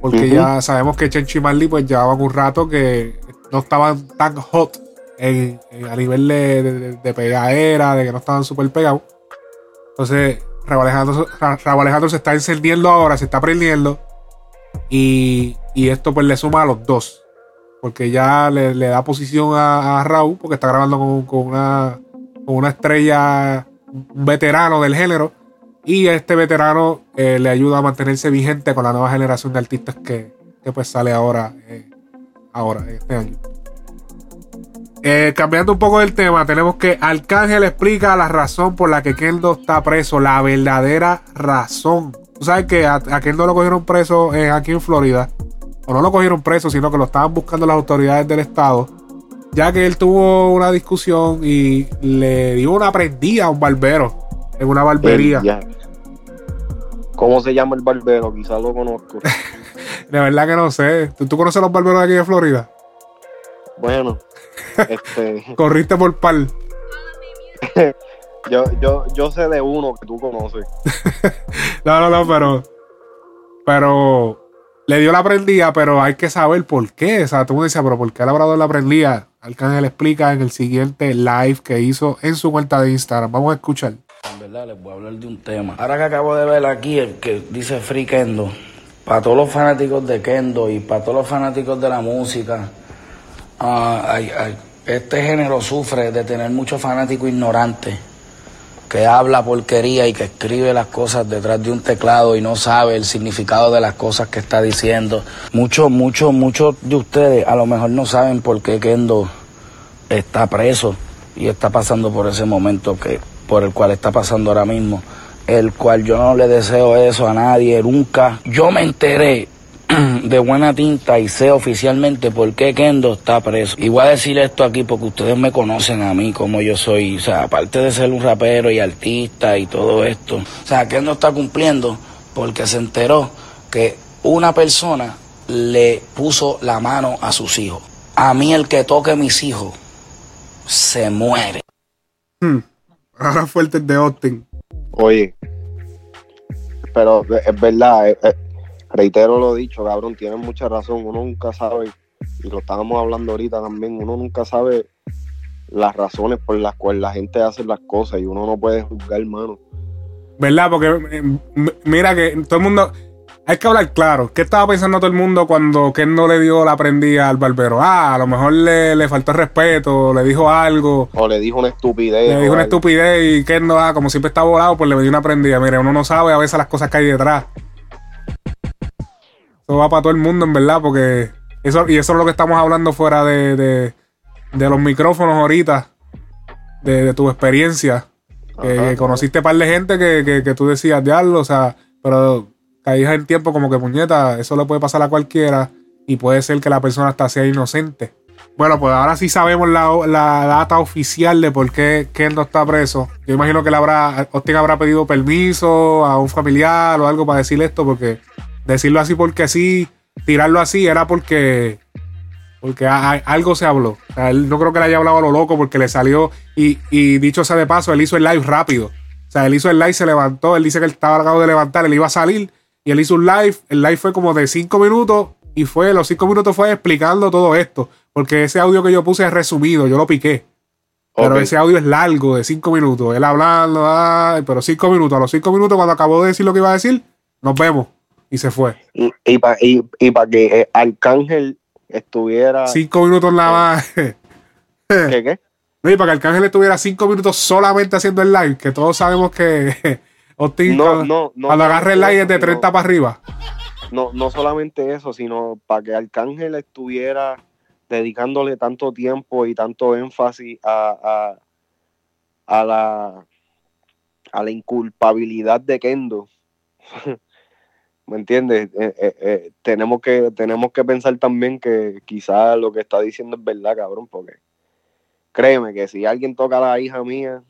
Porque ya sabemos que Chencho y Marley pues llevaban un rato que no estaban tan hot en- en- a nivel de, de, de pegadera, de que no estaban súper pegados. Entonces, Raúl Alejandro, Ra- Raúl Alejandro se está encendiendo ahora, se está prendiendo. Y, y esto pues le suma a los dos. Porque ya le, le da posición a, a Raúl, porque está grabando con, con una, con una estrella, veterano del género. Y este veterano eh, le ayuda a mantenerse vigente con la nueva generación de artistas que, que, pues sale ahora, eh, ahora, este año. Eh, cambiando un poco del tema, tenemos que Arcángel explica la razón por la que Kendo está preso, la verdadera razón. Tú sabes que a, a Kendo lo cogieron preso aquí en Florida, o no lo cogieron preso, sino que lo estaban buscando las autoridades del estado, ya que él tuvo una discusión y le dio una prendida a un barbero en una barbería. ¿Cómo se llama el barbero? Quizás lo conozco. De verdad que no sé. ¿Tú, tú conoces los barberos de aquí de Florida? Bueno, este, Corriste por par. yo, yo, yo sé de uno que tú conoces. No, no, no, pero. Pero. Le dio la prendida, pero hay que saber por qué. O sea, tú me decías, pero ¿por qué el labrador la prendía? Arcángel explica en el siguiente live que hizo en su cuenta de Instagram. Vamos a escuchar. En verdad les voy a hablar de un tema. Ahora que acabo de ver aquí el que dice Free Kendo, para todos los fanáticos de Kendo y para todos los fanáticos de la música, ah, hay- hay- este género sufre de tener muchos fanáticos ignorantes que habla porquería y que escribe las cosas detrás de un teclado y no sabe el significado de las cosas que está diciendo. Muchos, muchos, muchos de ustedes a lo mejor no saben por qué Kendo está preso y está pasando por ese momento que por el cual está pasando ahora mismo, el cual yo no le deseo eso a nadie nunca. Yo me enteré de buena tinta y sé oficialmente por qué Kendo está preso. Y voy a decir esto aquí porque ustedes me conocen a mí como yo soy, o sea, aparte de ser un rapero y artista y todo esto, o sea, Kendo está cumpliendo porque se enteró que una persona le puso la mano a sus hijos. A mí el que toque mis hijos se muere. Hmm. Ahora fuertes de Austin. Oye, pero es verdad, eh, eh, reitero lo dicho, cabrón, tienes mucha razón, uno nunca sabe, y lo estábamos hablando ahorita también, uno nunca sabe las razones por las cuales la gente hace las cosas y uno no puede juzgar, hermano. ¿Verdad? Porque eh, m- mira que todo el mundo. Hay que hablar claro. ¿Qué estaba pensando todo el mundo cuando Kendo le dio la prendida al barbero? Ah, a lo mejor le, le faltó respeto, le dijo algo. O le dijo una estupidez. Le dijo una algo. estupidez y Kendo, ah, como siempre está volado, pues le dio una prendida. Mire, uno no sabe a veces las cosas que hay detrás. Eso va para todo el mundo, en verdad, porque eso, y eso es lo que estamos hablando fuera de, de, de los micrófonos ahorita, de, de tu experiencia. Que, Ajá. que conociste un par de gente que, que, que tú decías, diablo, o sea, pero caías en tiempo como que puñeta, eso le puede pasar a cualquiera y puede ser que la persona hasta sea inocente. Bueno, pues ahora sí sabemos la, la data oficial de por qué Kendo está preso. Yo imagino que le habrá, Austin habrá pedido permiso a un familiar o algo para decir esto, porque decirlo así porque sí, tirarlo así era porque porque a- a- algo se habló. O sea, él no creo que le haya hablado a lo loco porque le salió. Y, y dicho sea de paso, él hizo el live rápido. O sea, él hizo el live, se levantó. Él dice que él estaba acabado de levantar, él iba a salir. Y él hizo un live. El live fue como de cinco minutos. Y fue, los cinco minutos fue explicando todo esto. Porque ese audio que yo puse es resumido, yo lo piqué. Pero ese audio es largo, de cinco minutos. Él hablando, ay, pero cinco minutos. A los cinco minutos, cuando acabó de decir lo que iba a decir, nos vemos. Y se fue. Y, y para y, y pa que eh, Arcángel estuviera. Cinco minutos nada más. ¿Qué, qué? No, y para que Arcángel estuviera cinco minutos solamente haciendo el live, que todos sabemos que Austin, No, cuando, no, no cuando agarra el live es de eso, 30 sino- para arriba. No, no solamente eso, sino para que Arcángel estuviera dedicándole tanto tiempo y tanto énfasis a, a, a la a la inculpabilidad de Kendo. ¿Me entiendes? Eh, eh, eh, tenemos que tenemos que pensar también que quizás lo que está diciendo es verdad, cabrón, porque créeme que si alguien toca a la hija mía,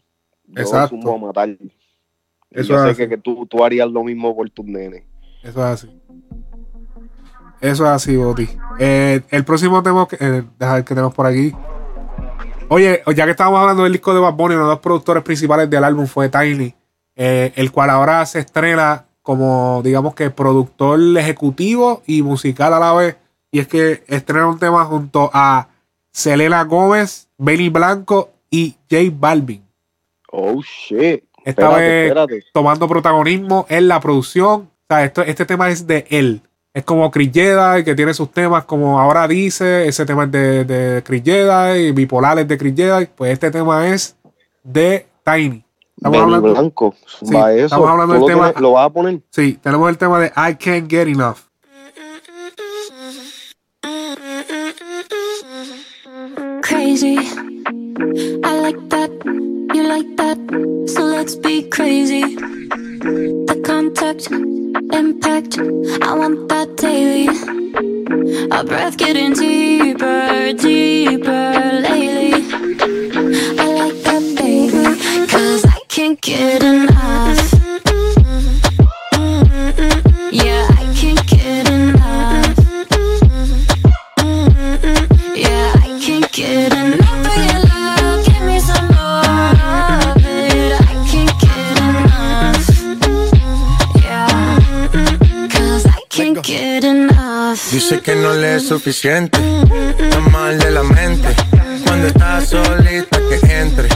yo Exacto. sumo a matar. Eso yo es sé que, que tú, tú harías lo mismo por tus nenes. Eso es así. Eso es así, Boti. El próximo tema que, deja ver que tenemos por aquí. Oye, ya que estábamos hablando del disco de Bad Bunny, uno de los productores principales del álbum fue Tiny, el cual ahora se estrena como, digamos que, productor ejecutivo y musical a la vez. Y es que estrena un tema junto a Selena Gómez, Benny Blanco y J Balvin. Oh, shit. Esta Espérate, vez espérate. tomando protagonismo en la producción. O sea, esto, este tema es de él. Es como Chris Jedi, que tiene sus temas como ahora dice. Ese tema es de, de Chris Jedi, Bipolares de Chris Jedi. Pues este tema es de Tiny. Estamos Benny hablando, Blanco. Sí, zumba eso. estamos hablando ¿Tú del lo, tema- tienes- ¿Lo vas a poner? sí, tenemos el tema de I Can't Get Enough. crazy. I like that, you like that, so let's be crazy. The contact, impact, I want that daily. Our breath getting deeper, deeper lately. Can't get enough. Yeah, I can't get enough. Yeah, I can't get enough of your love. Give me some more of it. I can't get enough. Yeah, cause I can't get enough. Dice que no le es suficiente, está mal de la mente. Cuando está solita que entre,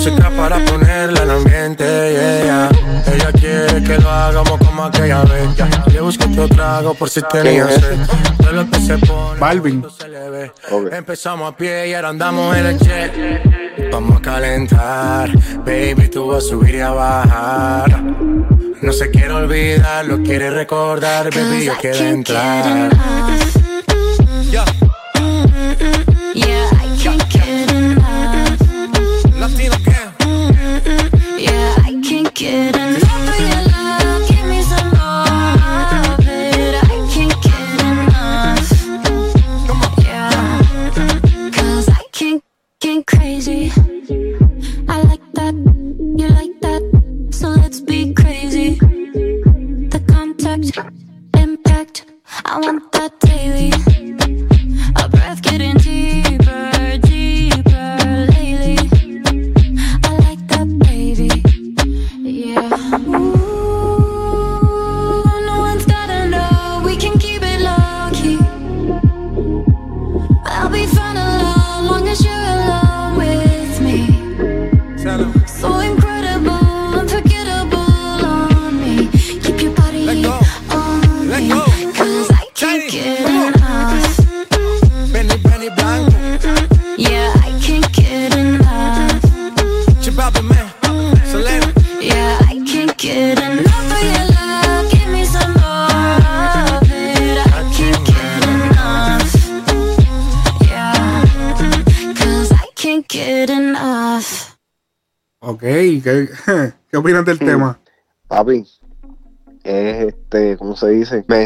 música para ponerla en ambiente. yeah, yeah. Ella quiere que lo hagamos como aquella vez. Le busco otro trago por si tenía sed. De lo que se pone Balvin. cuando se le ve. Empezamos a pie y ahora andamos en el jet. Vamos a calentar, baby, tú vas a subir y a bajar. No se quiere olvidar, lo quiere recordar, baby, yo quiero entrar.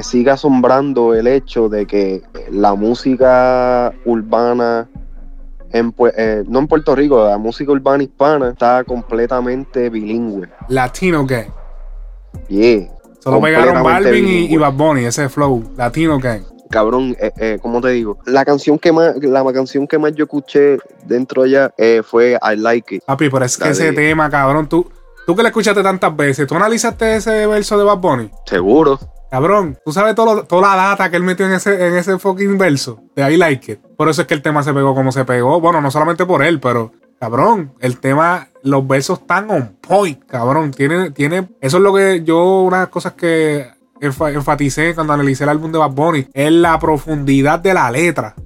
Me sigue asombrando el hecho de que la música urbana, en, eh, no en Puerto Rico, la música urbana hispana está completamente bilingüe. Latino Gang. Yeah. Solo pegaron Balvin y, y. Bad Bunny, ese flow. Latino Gang. Cabrón, eh, eh, ¿cómo te digo? La canción que más, la canción que más yo escuché dentro allá eh, fue I Like It. Papi, pero es que La ese de- tema, cabrón, tú, tú que lo escuchaste tantas veces, ¿tú analizaste ese verso de Bad Bunny? Seguro. Cabrón, tú sabes todo lo- toda la data que él metió en ese, en ese fucking verso de I Like It. Por eso es que el tema se pegó como se pegó. Bueno, no solamente por él, pero cabrón, el tema, los versos están on point, cabrón. Tiene, tiene, eso es lo que yo, una de las cosas que enfa- enfaticé cuando analicé el álbum de Bad Bunny, es la profundidad de la letra.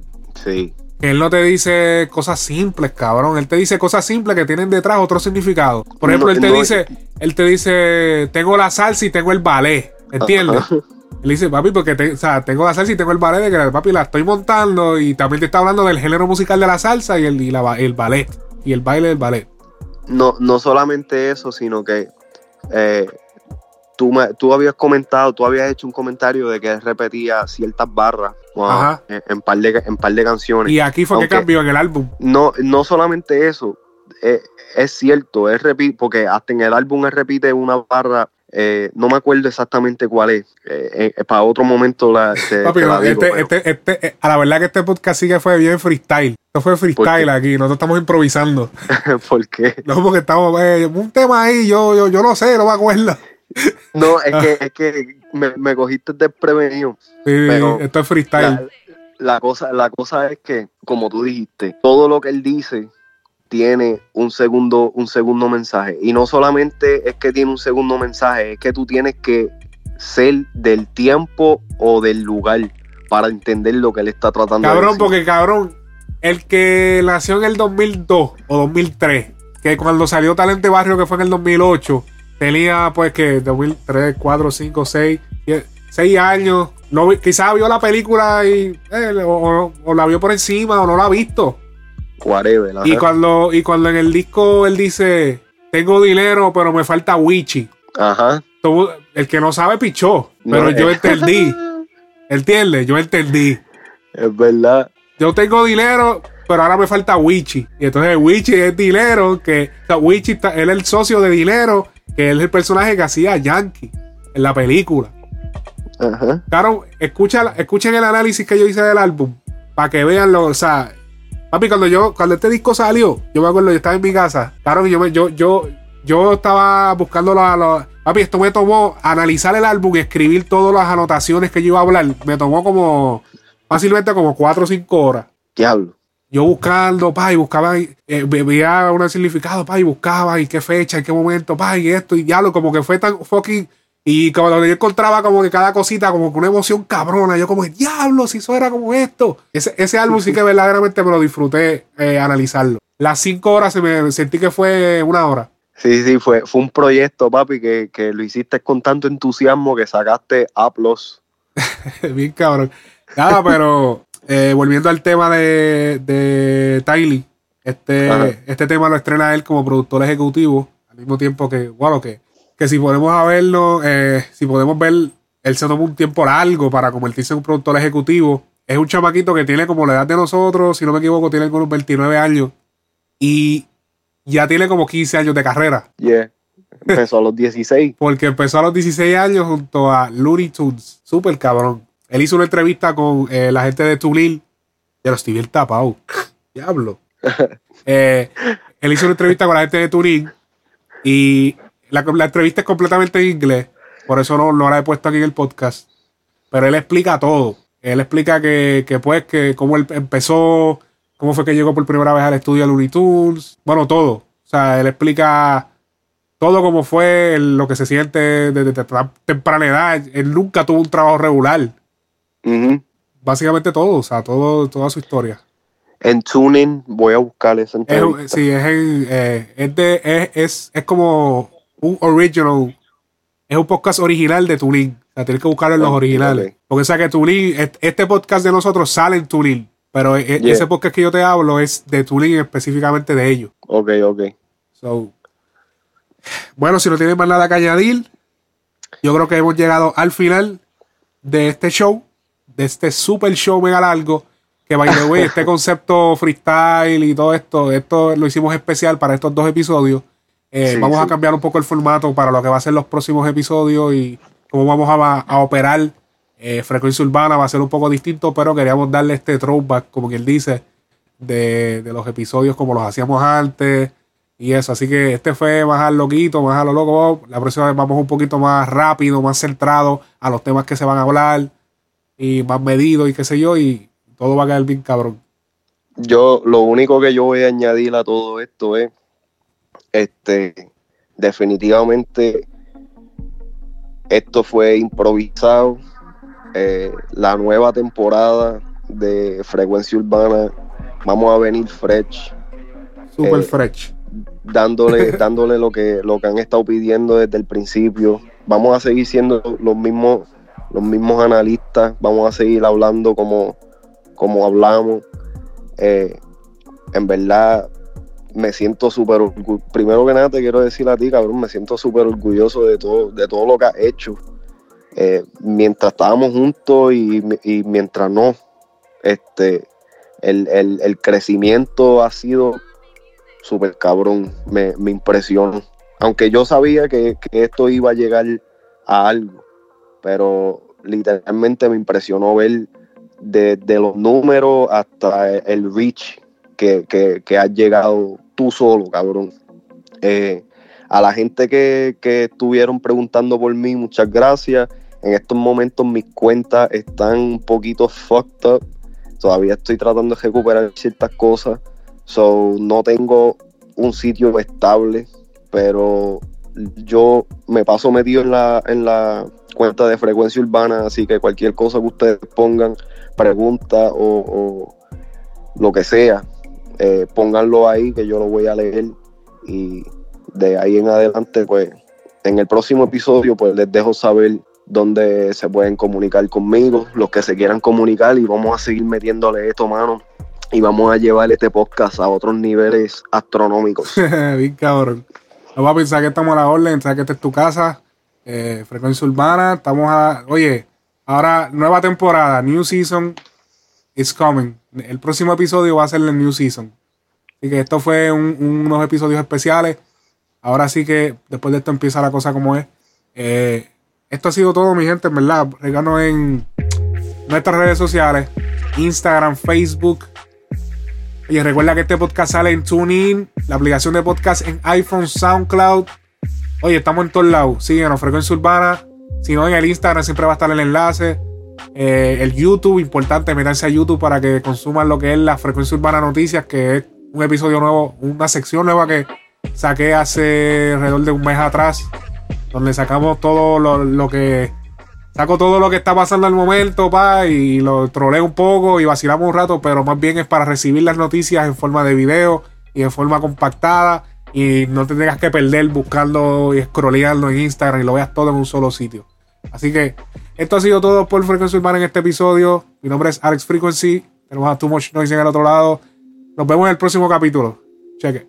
Sí. Él no te dice cosas simples, cabrón. Él te dice cosas simples que tienen detrás otro significado. Por ejemplo, No, él te no, dice, él te dice, tengo la salsa y tengo el ballet. ¿Entiendes? Ajá. Él dice, papi, porque te- o sea, tengo la salsa y tengo el ballet de que papi la estoy montando y también te está hablando del género musical de la salsa y el, y la el ballet. Y el baile del ballet. No, no solamente eso, sino que eh, tú, me- tú habías comentado, tú habías hecho un comentario de que él repetía ciertas barras wow, en, en par de, en par de canciones. Y aquí fue que cambió en el álbum. No, no solamente eso, eh, es cierto, él repite, porque hasta en el álbum él repite una barra eh, no me acuerdo exactamente cuál es. Eh, eh, para otro momento la, te- Papi, te la digo, este- pero- este- este- eh, a la verdad que este podcast sí que fue bien freestyle. Esto fue freestyle aquí, nosotros estamos improvisando. ¿Por qué? No, porque estamos, un tema ahí, yo, yo, yo no sé, no me acuerdo. No, es que, es que me, me cogiste desprevenido. Sí, Pero esto es freestyle. La, la cosa, la cosa es que, como tú dijiste, todo lo que él dice tiene un segundo, un segundo mensaje. Y no solamente es que tiene un segundo mensaje, es que tú tienes que ser del tiempo o del lugar para entender lo que él está tratando de Cabrón, decir. porque cabrón, el que nació en el 2002 o 2003, que cuando salió Talente Barrio, que fue en el 2008, tenía pues que 2003, 4, 5, 6, 6 años. No, quizás vio la película y, eh, o- o la vio por encima o no la ha visto. Whatever, ajá. Y cuando, y cuando en el disco él dice, tengo dinero, pero me falta Wichi. Ajá. Tú- el que no sabe pichó, No, pero yo eh. entendí. ¿Entiendes? Yo entendí. Es verdad. Yo tengo dinero, pero ahora me falta Wichi. Y entonces Wichi es dinero, que o sea, Wichi está- él es el socio de dinero, que él es el personaje que hacía Yankee en la película. Ajá. Claro, escucha, escuchen el análisis que yo hice del álbum para que vean lo, o sea, papi, cuando yo, cuando este disco salió, yo me acuerdo, yo estaba en mi casa, claro, yo, me- yo, yo, yo estaba buscando la, la- papi, esto me tomó analizar el álbum y escribir todas las anotaciones que yo iba a hablar, me tomó como, fácilmente como 4 o 5 horas. Diablo. Yo buscando, pa, y buscaba, eh, ve- veía un significado, pa, y buscaba, y qué fecha, en qué momento, pa, y esto, y diablo, como que fue tan fucking. Y como yo encontraba como que cada cosita, como que una emoción cabrona, yo como, diablo, si eso era como esto. Ese, ese álbum sí que verdaderamente me lo disfruté eh, analizarlo. Las cinco horas se me sentí que fue una hora. Sí, sí, fue, fue un proyecto, papi, que, que lo hiciste con tanto entusiasmo que sacaste Aplos. Bien cabrón. Nada, pero eh, volviendo al tema de, de Tylee, este, Ajá. este tema lo estrena él como productor ejecutivo, al mismo tiempo que, bueno, que, que si podemos a verlo, eh, si podemos ver, él se tomó un tiempo largo para convertirse en un productor ejecutivo. Es un chamaquito que tiene como la edad de nosotros, si no me equivoco, tiene como unos 29 años y ya tiene como 15 años de carrera. Yeah. Empezó a los 16. Porque empezó a los 16 años junto a Looney Tunes. Súper cabrón. Él hizo una entrevista con eh, la gente de Tulil. Ya lo estoy bien tapado. Diablo. Eh, él hizo una entrevista con la gente de Tulil. Y la, la entrevista es completamente en inglés. Por eso no, no la he puesto aquí en el podcast. Pero él explica todo. Él explica que, que pues, que cómo él empezó, cómo fue que llegó por primera vez al estudio de Looney Tunes. Bueno, todo. O sea, él explica todo como fue lo que se siente desde tem- temprana edad. Él nunca tuvo un trabajo regular. Básicamente todo, o sea, todo, toda su historia. En Tuning voy a buscar esa Es, entrevista. sí, es, en, eh, es, de, es, es, es como un original, es un podcast original de Tulin. O sea, tienes que buscarlo en los Ok, originales. Porque o sea que Tulin, est- este podcast de nosotros sale en Tulin. Pero e- e- Yeah. ese podcast que yo te hablo es de Tulin específicamente de ellos. Ok, ok. So, bueno, si no tienen más nada que añadir, yo creo que hemos llegado al final de este show, de este super show mega largo. Que by the way, este concepto freestyle y todo esto, esto lo hicimos especial para estos dos episodios. Eh, Sí, vamos a cambiar un poco el formato para lo que va a ser los próximos episodios y cómo vamos a, a operar. Eh, frecuencia urbana va a ser un poco distinto, pero queríamos darle este throwback, como quien dice, de, de los episodios como los hacíamos antes y eso. Así que este fue más al loquito, más a lo loco. La próxima vez vamos un poquito más rápido, más centrado a los temas que se van a hablar y más medido y qué sé yo. Y todo va a quedar bien cabrón. Yo, lo único que yo voy a añadir a todo esto es, este, definitivamente, esto fue improvisado. Eh, la nueva temporada de Frecuencia Urbana, vamos a venir fresh, Super Eh, fresh. dándole, dándole lo que, lo que han estado pidiendo desde el principio. Vamos a seguir siendo los mismos, los mismos analistas, vamos a seguir hablando como, como hablamos. Eh, en verdad, me siento súper orgulloso. Primero que nada, te quiero decir a ti, cabrón, me siento súper orgulloso de todo, de todo lo que has hecho. Eh, mientras estábamos juntos y, y mientras no, este, el, el- el crecimiento ha sido súper cabrón, me, me impresionó. aunque yo sabía que, que esto iba a llegar a algo, pero literalmente me impresionó ver desde los números hasta el reach que, que, que has llegado tú solo, cabrón. Eh, a la gente que, que estuvieron preguntando por mí, muchas gracias. En estos momentos mis cuentas están un poquito fucked up. Todavía estoy tratando de recuperar ciertas cosas. So, no tengo un sitio estable, pero yo me paso metido en la, en la cuenta de frecuencia urbana, así que cualquier cosa que ustedes pongan, pregunta o, o lo que sea, eh, pónganlo ahí que yo lo voy a leer y de ahí en adelante, pues en el próximo episodio, pues les dejo saber dónde se pueden comunicar conmigo, los que se quieran comunicar y vamos a seguir metiéndole esto, mano. Y vamos a llevar este podcast a otros niveles astronómicos. Bien. No va a pensar que estamos a la orden, sabes que esta es tu casa, eh, frecuencia urbana, estamos a... Oye, ahora nueva temporada, new season is coming. El próximo episodio va a ser el new season. Así que esto fue un- unos episodios especiales. Ahora sí que después de esto empieza la cosa como es. Eh, esto ha sido todo, mi gente, en verdad. Reganos en nuestras redes sociales: Instagram, Facebook. Y recuerda que este podcast sale en TuneIn, la aplicación de podcast en iPhone, SoundCloud. Oye, estamos en todos lados. Síguenos, Frecuencia Urbana. Si no, en el Instagram siempre va a estar el enlace. Eh, el YouTube, importante, meterse a YouTube para que consuman lo que es la Frecuencia Urbana Noticias, que es un episodio nuevo, una sección nueva que saqué hace alrededor de un mes atrás, donde sacamos todo lo, que. Saco todo lo que está pasando al momento, pa, y lo troleo un poco y vacilamos un rato, pero más bien es para recibir las noticias en forma de video y en forma compactada y no te tengas que perder buscando y scrolleando en Instagram y lo veas todo en un solo sitio. Así que esto ha sido todo por Frequency Urbana en este episodio. Mi nombre es Alex Frequency. Tenemos a Too Much Noise en el otro lado. Nos vemos en el próximo capítulo. Cheque.